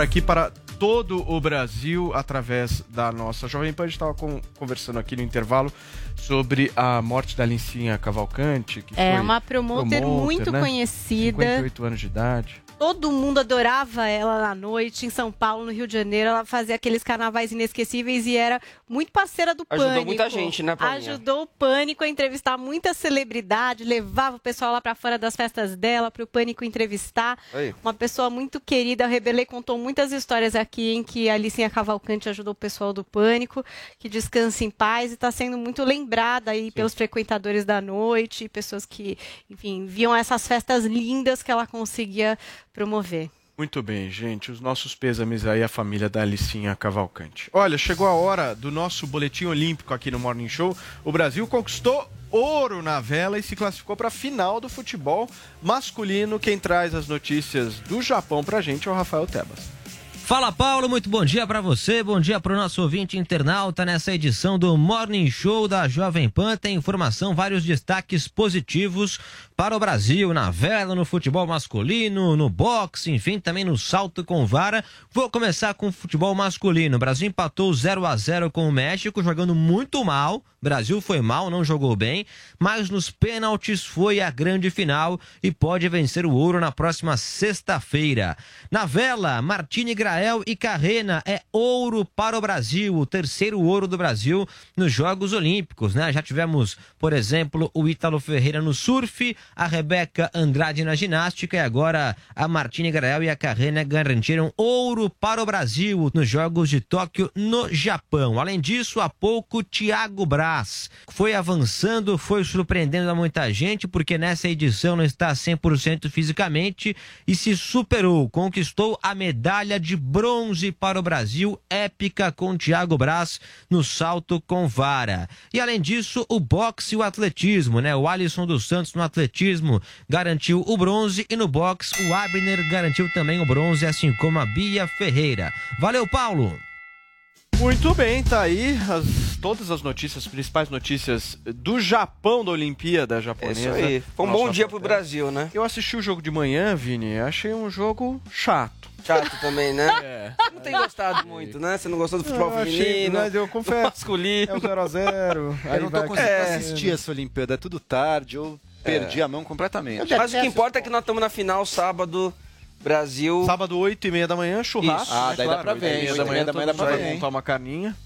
Agora aqui para todo o Brasil, através da nossa Jovem Pan, a gente estava conversando aqui no intervalo sobre a morte da Lincinha Cavalcante. Que É foi uma promoter, muito né? conhecida. 58 anos de idade. Todo mundo adorava ela na noite, em São Paulo, no Rio de Janeiro. Ela fazia aqueles carnavais inesquecíveis e era muito parceira do Ajudou Pânico. muita gente, né, Paulinha? Ajudou o Pânico a entrevistar muita celebridade, levava o pessoal lá pra fora das festas dela, pro Pânico entrevistar. Aí. Uma pessoa muito querida. A Rebelei contou muitas histórias aqui em que a Alicinha Cavalcante ajudou o pessoal do Pânico, que descansa em paz e está sendo muito lembrada aí pelos frequentadores da noite, pessoas que, enfim, viam essas festas lindas que ela conseguia promover. Muito bem, gente. Os nossos pêsames aí à família da Alicinha Cavalcante. Olha, chegou a hora do nosso boletim olímpico aqui no Morning Show. O Brasil conquistou ouro na vela e se classificou para a final do futebol masculino. Quem traz as notícias do Japão pra gente é o Rafael Tebas. Fala Paulo, muito bom dia para você, bom dia para o nosso ouvinte internauta nessa edição do Morning Show da Jovem Pan. Tem informação, vários destaques positivos para o Brasil na vela, no futebol masculino, no boxe, enfim, também no salto com vara. Vou começar com o futebol masculino. O Brasil empatou 0 a 0 com o México, jogando muito mal. O Brasil foi mal, não jogou bem, mas nos pênaltis foi a grande final e pode vencer o ouro na próxima sexta-feira. Na vela, Martini Grael e Carrena é ouro para o Brasil, o terceiro ouro do Brasil nos Jogos Olímpicos, né? Já tivemos, por exemplo, o Ítalo Ferreira no surf, a Rebeca Andrade na ginástica e agora a Martini Grael e a Carrena garantiram ouro para o Brasil nos Jogos de Tóquio no Japão. Além disso, há pouco Thiago Braz foi avançando, foi surpreendendo a muita gente porque nessa edição não está 100% fisicamente e se superou, conquistou a medalha de bronze para o Brasil, épica com Thiago Braz no salto com vara. E além disso, o boxe e o atletismo, né? O Alisson dos Santos no atletismo garantiu o bronze e no boxe o Abner garantiu também o bronze, assim como a Bia Ferreira. Valeu, Paulo! Muito bem, tá aí as, todas as notícias, as principais notícias do Japão da Olimpíada japonesa. É isso aí. Foi um bom dia pro. Brasil, né? Eu assisti o jogo de manhã, Vini, achei um jogo chato. Chato também, né? [laughs] É. Não tem gostado muito, né? Você não gostou do futebol Eu achei, feminino, mas eu confesso, masculino. É o 0x0. Eu não tô conseguindo assistir essa Olimpíada, é tudo tarde, eu perdi a mão completamente. Mas o que importa é que nós estamos na final sábado, Brasil. Sábado, 8 e meia da manhã, churrasco. Isso. Ah, né, daí dá claro, pra 8 ver, e meia oito da manhã, meia da todo manhã dá mundo pra vai ver. montar uma carninha.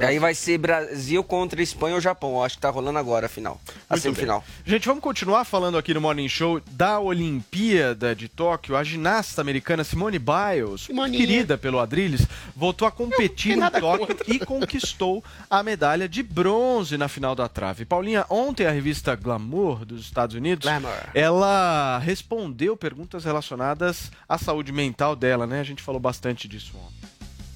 E aí vai ser Brasil contra Espanha ou Japão. Eu acho que tá rolando agora a final. A Muito semifinal. bem. Gente, vamos continuar falando aqui no Morning Show da Olimpíada de Tóquio. A ginasta americana Simone Biles, Simoninha. querida pelo Adrilles, voltou a competir em Tóquio e conquistou a medalha de bronze na final da trave. Paulinha, ontem a revista Glamour dos Estados Unidos, ela respondeu perguntas relacionadas à saúde mental dela, né? A gente falou bastante disso ontem.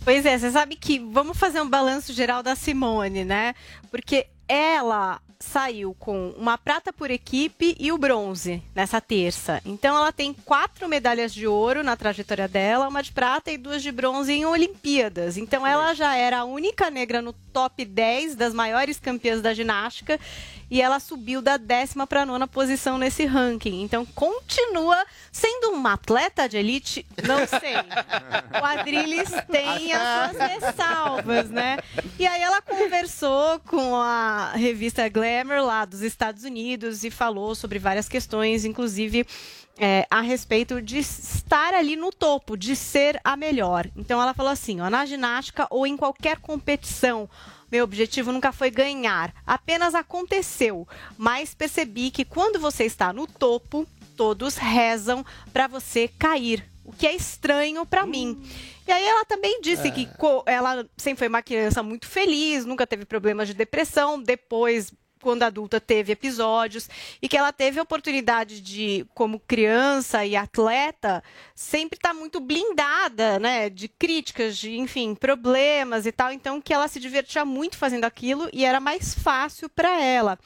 Pois é, você sabe que vamos fazer um balanço geral da Simone, né? Porque ela saiu com uma prata por equipe e o bronze nessa terça. Então ela tem quatro medalhas de ouro na trajetória dela, uma de prata e duas de bronze em Olimpíadas. Então ela já era a única negra no top 10 das maiores campeãs da ginástica e ela subiu da décima para nona posição nesse ranking. Então continua sendo uma atleta de elite, não sei. [laughs] O Adrilles tem as suas [laughs] ressalvas, né? E aí ela conversou com a revista Glamour lá dos Estados Unidos e falou sobre várias questões, inclusive é, a respeito de estar ali no topo, de ser a melhor. Então ela falou assim, ó, na ginástica ou em qualquer competição, meu objetivo nunca foi ganhar, apenas aconteceu. Mas percebi que quando você está no topo, todos rezam para você cair, o que é estranho para mim. E aí ela também disse que co- ela sempre foi uma criança muito feliz, nunca teve problemas de depressão, depois quando adulta teve episódios e que ela teve a oportunidade de, como criança e atleta, sempre estar muito blindada, né, de críticas, de, enfim, problemas e tal, então que ela se divertia muito fazendo aquilo e era mais fácil para ela.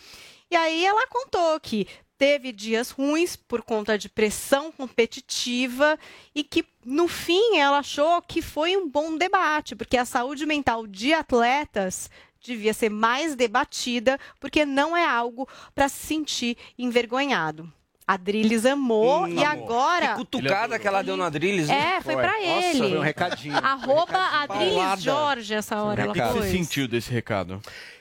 E aí ela contou que teve dias ruins por conta de pressão competitiva e que no fim ela achou que foi um bom debate, porque a saúde mental de atletas devia ser mais debatida, porque não é algo para se sentir envergonhado. A Drilis amou Hum, e amor. agora. Que cutucada que ela deu na Drilis, hein? É, foi pra ele. Nossa, [laughs] foi um recadinho. Arroba Paulada. Adriles Jorge essa hora. O Ela que você sentiu desse recado?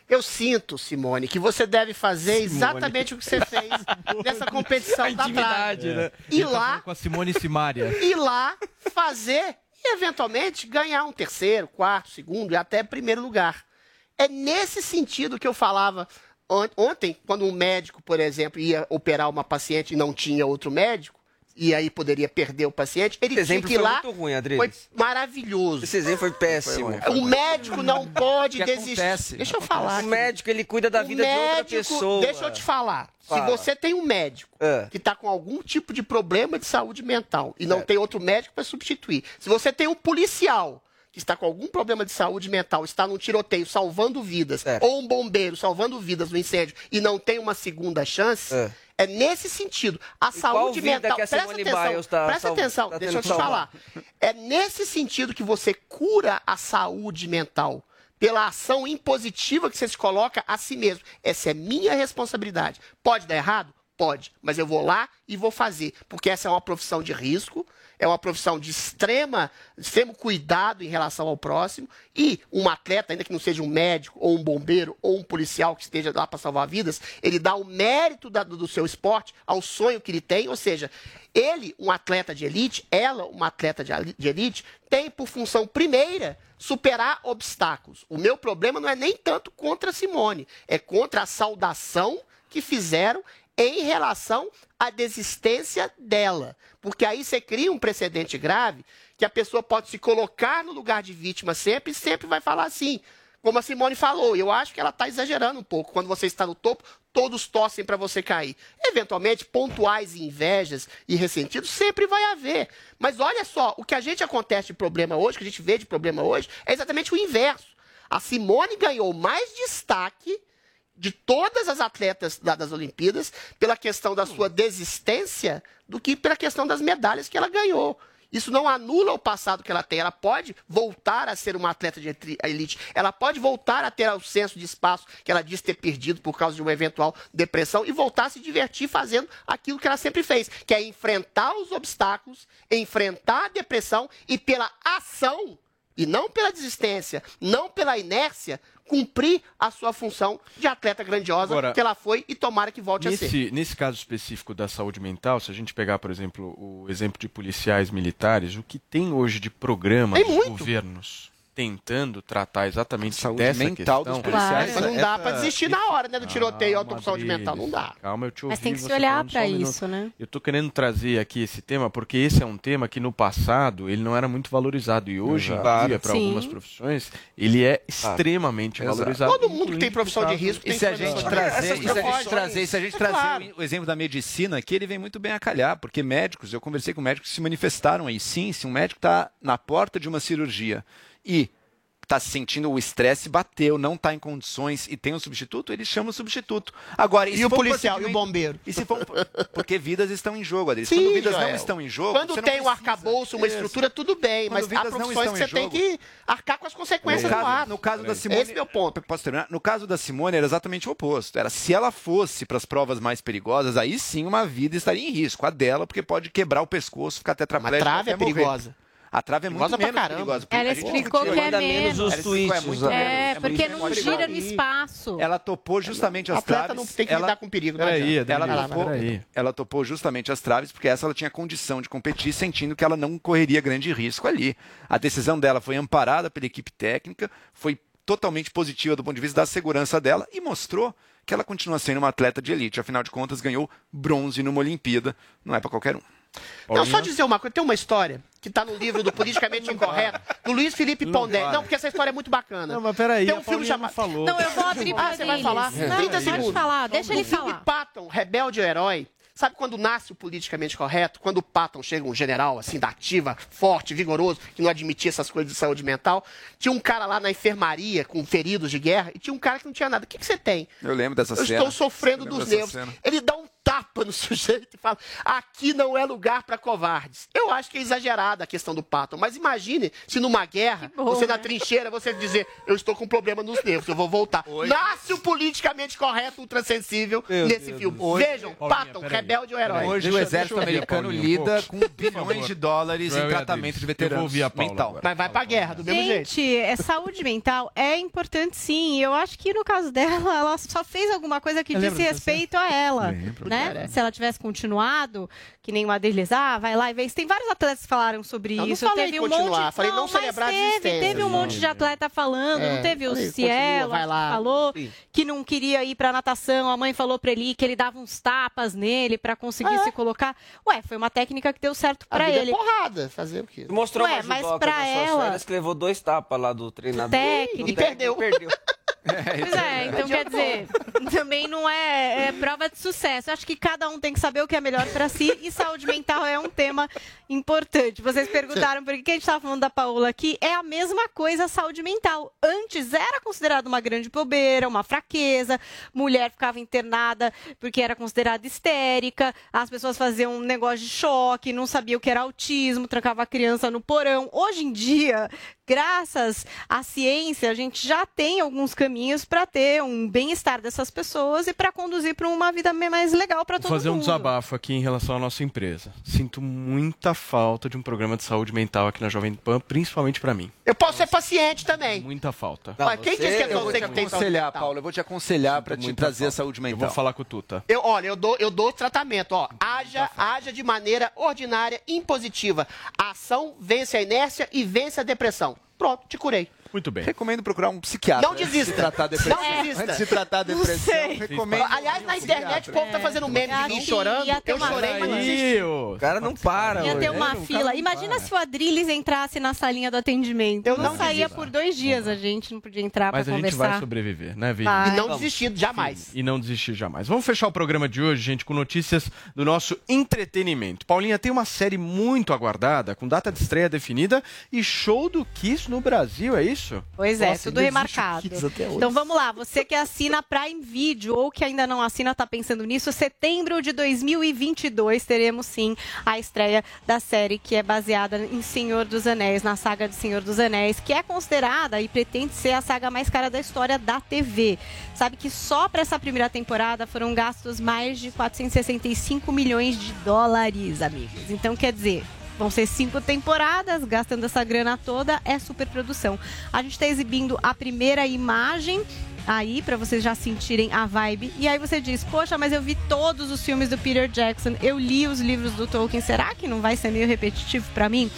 Eu sinto, Simone, que você deve fazer exatamente o que você fez [laughs] nessa competição da trave. né? Ir lá, Com a Simone Simaria. ir [laughs] lá, fazer e eventualmente ganhar um terceiro, quarto, segundo e até primeiro lugar. É nesse sentido que eu falava on- ontem, quando um médico, por exemplo, ia operar uma paciente e não tinha outro médico, e aí poderia perder o paciente, ele Esse exemplo tinha que ir foi lá. muito ruim. Foi maravilhoso. Esse exemplo foi péssimo. O médico não [laughs] pode desistir. acontece, Deixa eu falar. O médico, ele cuida da O vida de outra médico- pessoa. Deixa eu te falar. Fala. Se você tem um médico É. que está com algum tipo de problema de saúde mental e não tem outro médico para substituir, se você tem um policial que está com algum problema de saúde mental, está num tiroteio salvando vidas, ou um bombeiro salvando vidas no incêndio e não tem uma segunda chance, é, nesse sentido. A qual saúde mental. que a presta atenção, tá presta atenção, tá deixa eu te falar. É nesse sentido que você cura a saúde mental. Pela ação impositiva que você se coloca a si mesmo. Essa é minha responsabilidade. Pode dar errado? Pode. Mas eu vou lá e vou fazer. Porque essa é uma profissão de risco, é uma profissão de extrema, extremo cuidado em relação ao próximo. E um atleta, ainda que não seja um médico, ou um bombeiro, ou um policial que esteja lá para salvar vidas, ele dá o mérito da- do seu esporte ao sonho que ele tem. Ou seja, ele, um atleta de elite, ela, uma atleta de de elite, tem por função primeira superar obstáculos. O meu problema não é nem tanto contra a Simone, é contra a saudação que fizeram em relação à desistência dela. Porque aí você cria um precedente grave que a pessoa pode se colocar no lugar de vítima sempre e sempre vai falar assim. Como a Simone falou, eu acho que ela está exagerando um pouco. Quando você está no topo, todos torcem para você cair. Eventualmente, pontuais invejas e ressentidos sempre vai haver. Mas olha só, o que a gente acontece de problema hoje, que a gente vê de problema hoje, é exatamente o inverso. A Simone ganhou mais destaque de todas as atletas da- das Olimpíadas pela questão da sua desistência do que pela questão das medalhas que ela ganhou. Isso não anula o passado que ela tem. Ela pode voltar a ser uma atleta de elite. Ela pode voltar a ter o senso de espaço que ela diz ter perdido por causa de uma eventual depressão e voltar a se divertir fazendo aquilo que ela sempre fez, que é enfrentar os obstáculos, enfrentar a depressão e pela ação e não pela desistência, não pela inércia, cumprir a sua função de atleta grandiosa Agora, que ela foi e tomara que volte a ser. Nesse, nesse caso específico da saúde mental, se a gente pegar, por exemplo, o exemplo de policiais militares, o que tem hoje de programas Tem dos muito. governos tentando tratar exatamente Saúde dessa mental questão... dos policiais. Mas não dá pra desistir na hora, né, do tiroteio e Calma, autopsia saúde mental, não dá. Calma, eu te ouvi. Mas tem que se olhar só pra um isso, né? Eu tô querendo trazer aqui esse tema porque esse é um tema que no passado ele não era muito valorizado e hoje dia, para algumas profissões, ele é extremamente Exato. valorizado. Todo mundo que tem profissão de risco E tem se a profissão gente de trazer, risco. e se a gente trazer, se a gente É trazer claro. o exemplo da medicina, aqui ele vem muito bem a calhar, porque médicos, eu conversei com médicos que se manifestaram aí. Sim, se um médico está na porta de uma cirurgia e está sentindo o estresse, bateu, não está em condições e tem um substituto, ele chama o substituto. Agora, E o policial, e o bombeiro? E se for porque vidas estão em jogo, Adriano. Quando vidas não Joel. estão em jogo, Quando não tem um arcabouço, uma Isso. estrutura, tudo bem, Quando mas há não profissões que você em tem jogo- que arcar com as consequências no do caso, ato. no caso da Simone, Esse é o meu ponto. Posso terminar? No caso da Simone era exatamente o oposto. Era se ela fosse para as provas mais perigosas, aí sim uma vida estaria em risco. A dela, porque pode quebrar o pescoço, ficar tetraplégico. trave é até morrer. A trave é muito Perigosa pra menos caramba. perigosa. Ela explicou que é menos. Ela os explicou, tweets, é É, porque não gira no perigoso. espaço. Ela topou justamente as traves. não tem que ela, lidar com perigo. não Peraí, ela, topou, ela topou justamente as traves porque essa ela tinha condição de competir, sentindo que ela não correria grande risco ali. A decisão dela foi amparada pela equipe técnica, foi totalmente positiva do ponto de vista da segurança dela e mostrou que ela continua sendo uma atleta de elite. Afinal de contas, ganhou bronze numa Olimpíada. Não é para qualquer um. Não, só dizer uma coisa. Tem uma história que tá no livro do Politicamente Incorreto, do Luiz Felipe Pondé. Não, porque essa história é muito bacana. Não, mas peraí, Tem a um filme chamado... não falou. Não, eu vou abrir pra Ah, você vai falar? Não, 30 pode segundos. falar, deixa ele no filme falar. Patton, Rebelde ou Herói, sabe quando nasce o politicamente correto? Quando o Patton chega um general, assim, da ativa, forte, vigoroso, que não admitia essas coisas de saúde mental, tinha um cara lá na enfermaria com feridos de guerra e tinha um cara que não tinha nada. O que, que você tem? Eu lembro dessa Eu cena. estou sofrendo Eu dos nervos. cena. Ele dá um tapa no [laughs] sujeito e fala: aqui não é lugar para covardes. Eu acho que é exagerada a questão do Patton, mas imagine se numa guerra, bom, você na né? trincheira, você dizer: eu estou com problema nos nervos, eu vou voltar. Nasce o politicamente correto, ultrassensível nesse filme. Vejam, Paulinha, Patton, peraí. rebelde ou herói. Hoje o exército eu americano Paulinha um lida com bilhões de dólares em tratamento de Eu veteranos mental. agora. Mas vai pra guerra, do mesmo jeito. Gente, é, saúde mental é importante sim. Eu acho que no caso dela, ela só fez alguma coisa que Você disse respeito a ela. Lembro. Né? Merece. se ela tivesse continuado, que nem o Adriles, ah, vai lá e vê. Tem vários atletas que falaram sobre Não, não isso. falei teve um continuar, monte, falei não mas celebrar a teve, existência. teve um monte de atleta falando, É, não teve o falei, Cielo, continua, vai lá. que falou Sim. que não queria ir pra natação, a mãe falou pra ele que ele dava uns tapas nele pra conseguir se colocar. Ué, foi uma técnica que deu certo A pra é ele. porrada, fazer o quê? Mostrou Ué, uma mas pra ela- que levou dois tapas lá do treinador. Técnico. E perdeu. perdeu. [laughs] Pois é, então quer dizer, também não é, é prova de sucesso. Acho que cada um tem que saber o que é melhor pra si e saúde mental é um tema importante. Vocês perguntaram por que a gente estava falando da Paola aqui. É a mesma coisa a saúde mental. Antes era considerada uma grande bobeira, uma fraqueza. Mulher ficava internada porque era considerada histérica. As pessoas faziam um negócio de choque, não sabiam o que era autismo, trancava a criança no porão. Hoje em dia, graças à ciência, a gente já tem alguns caminhos para ter um bem-estar dessas pessoas e para conduzir para uma vida mais legal para Vou todo fazer um mundo. desabafo aqui em relação à nossa empresa. Sinto muita falta de um programa de saúde mental aqui na Jovem Pan, principalmente pra mim. Eu posso ser paciente também. Muita falta. Mas quem disse que é eu só você que tem saúde aconselhar? Paulo. Eu vou te aconselhar para te trazer a falta. saúde Eu mental. vou falar com o Tuta. Eu, olha, eu dou, eu dou tratamento, ó. Haja, haja de maneira ordinária, impositiva. A ação vence a inércia e vence a depressão. Pronto, te curei. Muito bem. Recomendo procurar um psiquiatra. Não antes desista. De tratar depressão. Não desista. Antes de tratar depressão, sei. recomendo. Aliás, na internet o povo tá fazendo meme de mim chorando. Eu chorei, mas não desisti. O cara não para. Ia ter uma É, cara fila. Imagina se o Adrilles entrasse na salinha do atendimento. Eu não, saía por dois dias, a gente não podia entrar Mas para a gente conversar. vai sobreviver, né, Vini? Vai. E não desistir, jamais. E não desistir jamais. Vamos fechar o programa de hoje, gente, com notícias do nosso entretenimento. Paulinha, tem uma série muito aguardada, com data de estreia definida e show do Kiss no Brasil, é isso? Pois é, Nossa, tudo remarcado. Então vamos lá, você que assina Prime Video ou que ainda não assina, tá pensando nisso, setembro de 2022 teremos sim a estreia da série que é baseada em Senhor dos Anéis, na saga de Senhor dos Anéis, que é considerada e pretende ser a saga mais cara da história da TV. Sabe que só para essa primeira temporada foram gastos mais de 465 milhões de dólares, amigos. Então quer dizer, Vão ser cinco temporadas, gastando essa grana toda, é superprodução. A gente está exibindo a primeira imagem aí para vocês já sentirem a vibe. E aí você diz: "Poxa, mas eu vi todos os filmes do Peter Jackson, eu li os livros do Tolkien, será que não vai ser meio repetitivo para mim?"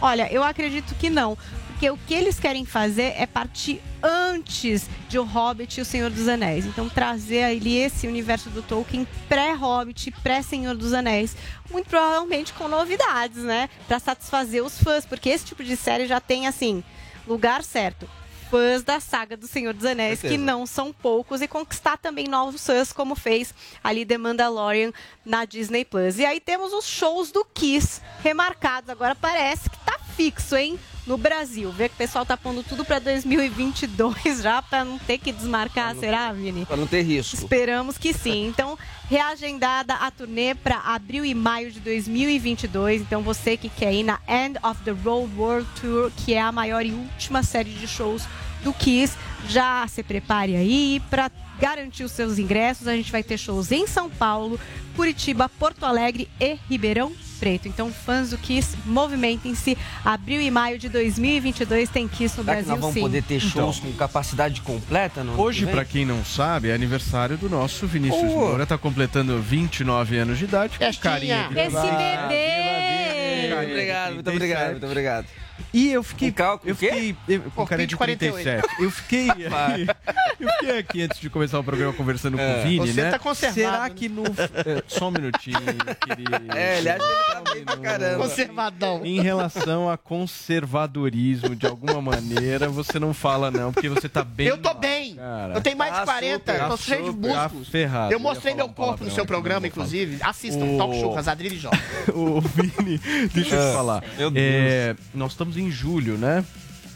Olha, eu acredito que não, porque o que eles querem fazer é partir antes de O Hobbit e O Senhor dos Anéis. Então trazer ali esse universo do Tolkien pré-Hobbit, pré-Senhor dos Anéis, muito provavelmente com novidades, né, Pra satisfazer os fãs, porque esse tipo de série já tem assim, lugar certo. Fãs da saga do Senhor dos Anéis, Certeza. que não são poucos, e conquistar também novos fãs, como fez ali The Mandalorian na Disney Plus. E aí temos os shows do Kiss remarcados. Agora parece que tá fixo, hein? No Brasil. Vê que o pessoal tá pondo tudo pra 2022 já, pra não ter que desmarcar, será, Vini? Pra não ter risco. Esperamos que sim. Então, reagendada a turnê para abril e maio de 2022. Então, você que quer ir na End of the Road World Tour, que é a maior e última série de shows do Kiss, já se prepare aí para garantir os seus ingressos. A gente vai ter shows em São Paulo, Curitiba, Porto Alegre e Ribeirão Preto. Então, fãs do Kiss, movimentem-se. Abril e maio de 2022 tem Kiss no Será que Brasil, nós vamos sim. poder ter shows Então. com capacidade completa Hoje, que pra quem não sabe, é aniversário do nosso Vinícius Oh. Moura. Tá completando 29 anos de idade. Com carinha Esse bebê. bebê! Muito obrigado, muito obrigado, muito obrigado. E eu fiquei. Com cálculo, eu fiquei. Eu, com Corpinho cara de de 48. 47. Eu fiquei. [laughs] [laughs] eu fiquei aqui antes de começar o programa conversando com É. o Vini, Você né? tá conservado, Será né? que no. é, só um minutinho, querido. É, ele acha que ele tá bem pra caramba. Conservadão. Em relação a conservadorismo, de alguma maneira, você não fala, não, porque você tá bem. Eu tô bem. Cara. Eu tenho mais de Tá 40, super, tô tá cheio de super, tá músculos. ferrado. Eu mostrei meu um corpo no seu programa, inclusive. Assistam, O- Talk Show, Casadrilho e Jorge. [laughs] o Vini, deixa eu te falar. meu Deus. É, nós estamos em julho, né?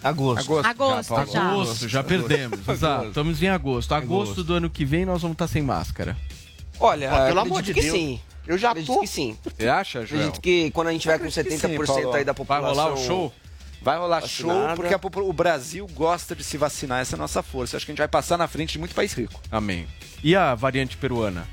Agosto. Agosto, Agosto, já. agosto, já perdemos. Exato, estamos em agosto. Agosto Agosto. do ano que vem nós vamos estar sem máscara. Olha, Ó, pelo amor de que Deus. sim. Eu já Acredito tô. que sim. Você acha, Joel? Acredito que quando a gente tiver com Acredito que 70% sim, Paulo. aí da Vai população... rolar o show? Vai rolar show porque a o Brasil gosta de se vacinar, essa é a nossa força. Acho que a gente vai passar na frente de muito país rico. Amém. E a variante peruana?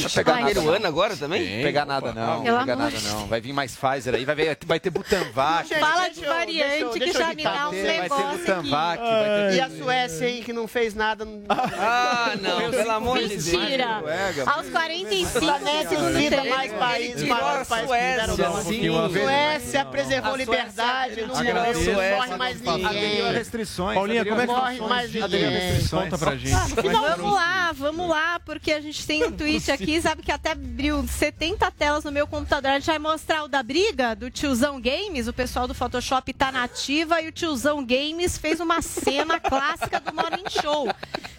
Vai pegar peruano agora também? Não pegar nada não, pegar nada de não. Vai vir mais Pfizer aí, vai, ver, vai ter Butanvac. Fala de variante que já me dá um você. Vai ter negócio aqui. Butanvac, vai ter... E a Suécia, hein, que não fez nada. Ah, não, pelo amor de Deus. Mentira! Aos 45 Suécia segundo duvida tempo. mais país, Tirou maior a país que Suécia. deram Sim, preservou liberdade, não morre mais ninguém. restrições. Paulinha, como é que Morre funciona? mais ninguém. restrições? Conta pra gente. Vamos lá, vamos lá, porque a gente tem um tweet aqui, sabe que até abriu 70 telas no meu computador. A gente vai mostrar o da briga do Tiozão Games. O pessoal do Photoshop tá na ativa e o Tiozão Games fez uma cena clássica do Morning Show.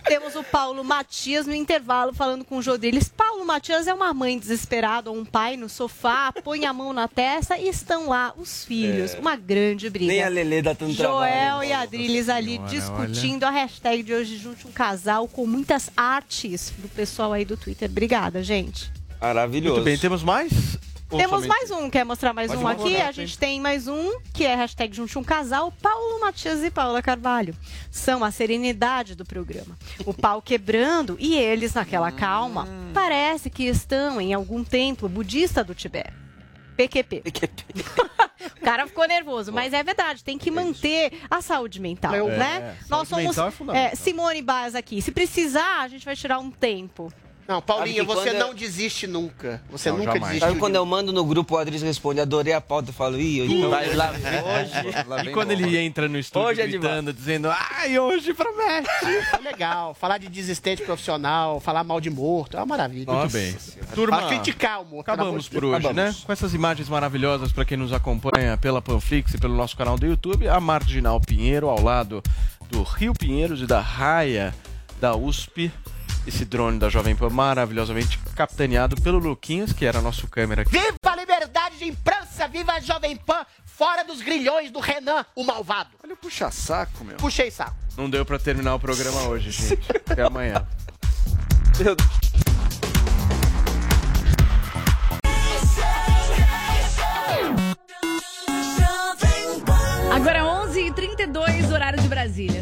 Temos o Paulo Matias no intervalo falando com o Jodriles. Paulo Matias é uma mãe desesperada ou um pai no sofá, põe a mão na testa e estão lá os filhos. Uma grande briga. Nem a Lelê dá tanto Joel trabalho. e Adriles ali Senhora, discutindo a hashtag de hoje junte um casal com muitas artes do pessoal aí do Twitter. Obrigada, gente. Maravilhoso. Muito bem, temos mais? Ou Temos somente- mais um, quer mostrar mais Pode um aqui? A gente tem mais um, que é hashtag junte um casal, Paulo Matias e Paula Carvalho. São a serenidade do programa. O pau quebrando e eles naquela calma. Parece que estão em algum templo budista do Tibete. PQP. [laughs] o cara ficou nervoso, mas é verdade, tem que manter a saúde mental, É, né? Nós saúde somos é é, Simone Baz aqui. Se precisar, a gente vai tirar um tempo. Não, Paulinha, você quando não eu- desiste nunca. Você Não, nunca jamais. desiste. Sabe quando eu mando no grupo, o Adris responde, adorei a pauta, eu falo, ih, então... Vai lá, Hoje... E quando ele entra no estúdio Hoje é de gritando, dizendo, ai, hoje promete. É legal. Falar de desistente profissional, falar mal de morto, é uma maravilha. Muito bem. Turma, Pra criticar o morto. Acabamos por hoje, Acabamos. né? Com essas imagens maravilhosas para quem nos acompanha pela Panflix e pelo nosso canal do YouTube, a Marginal Pinheiro ao lado do Rio Pinheiros e da Raia da USP. Esse drone da Jovem Pan maravilhosamente capitaneado pelo Luquinhas, que era nosso câmera aqui. Viva a liberdade de imprensa! Viva a Jovem Pan! Fora dos grilhões do Renan, o malvado! Olha o puxa-saco, meu. Puxei saco. Não deu para terminar o programa hoje, gente. Até amanhã. Meu Deus. Agora 11h32, horário de Brasília.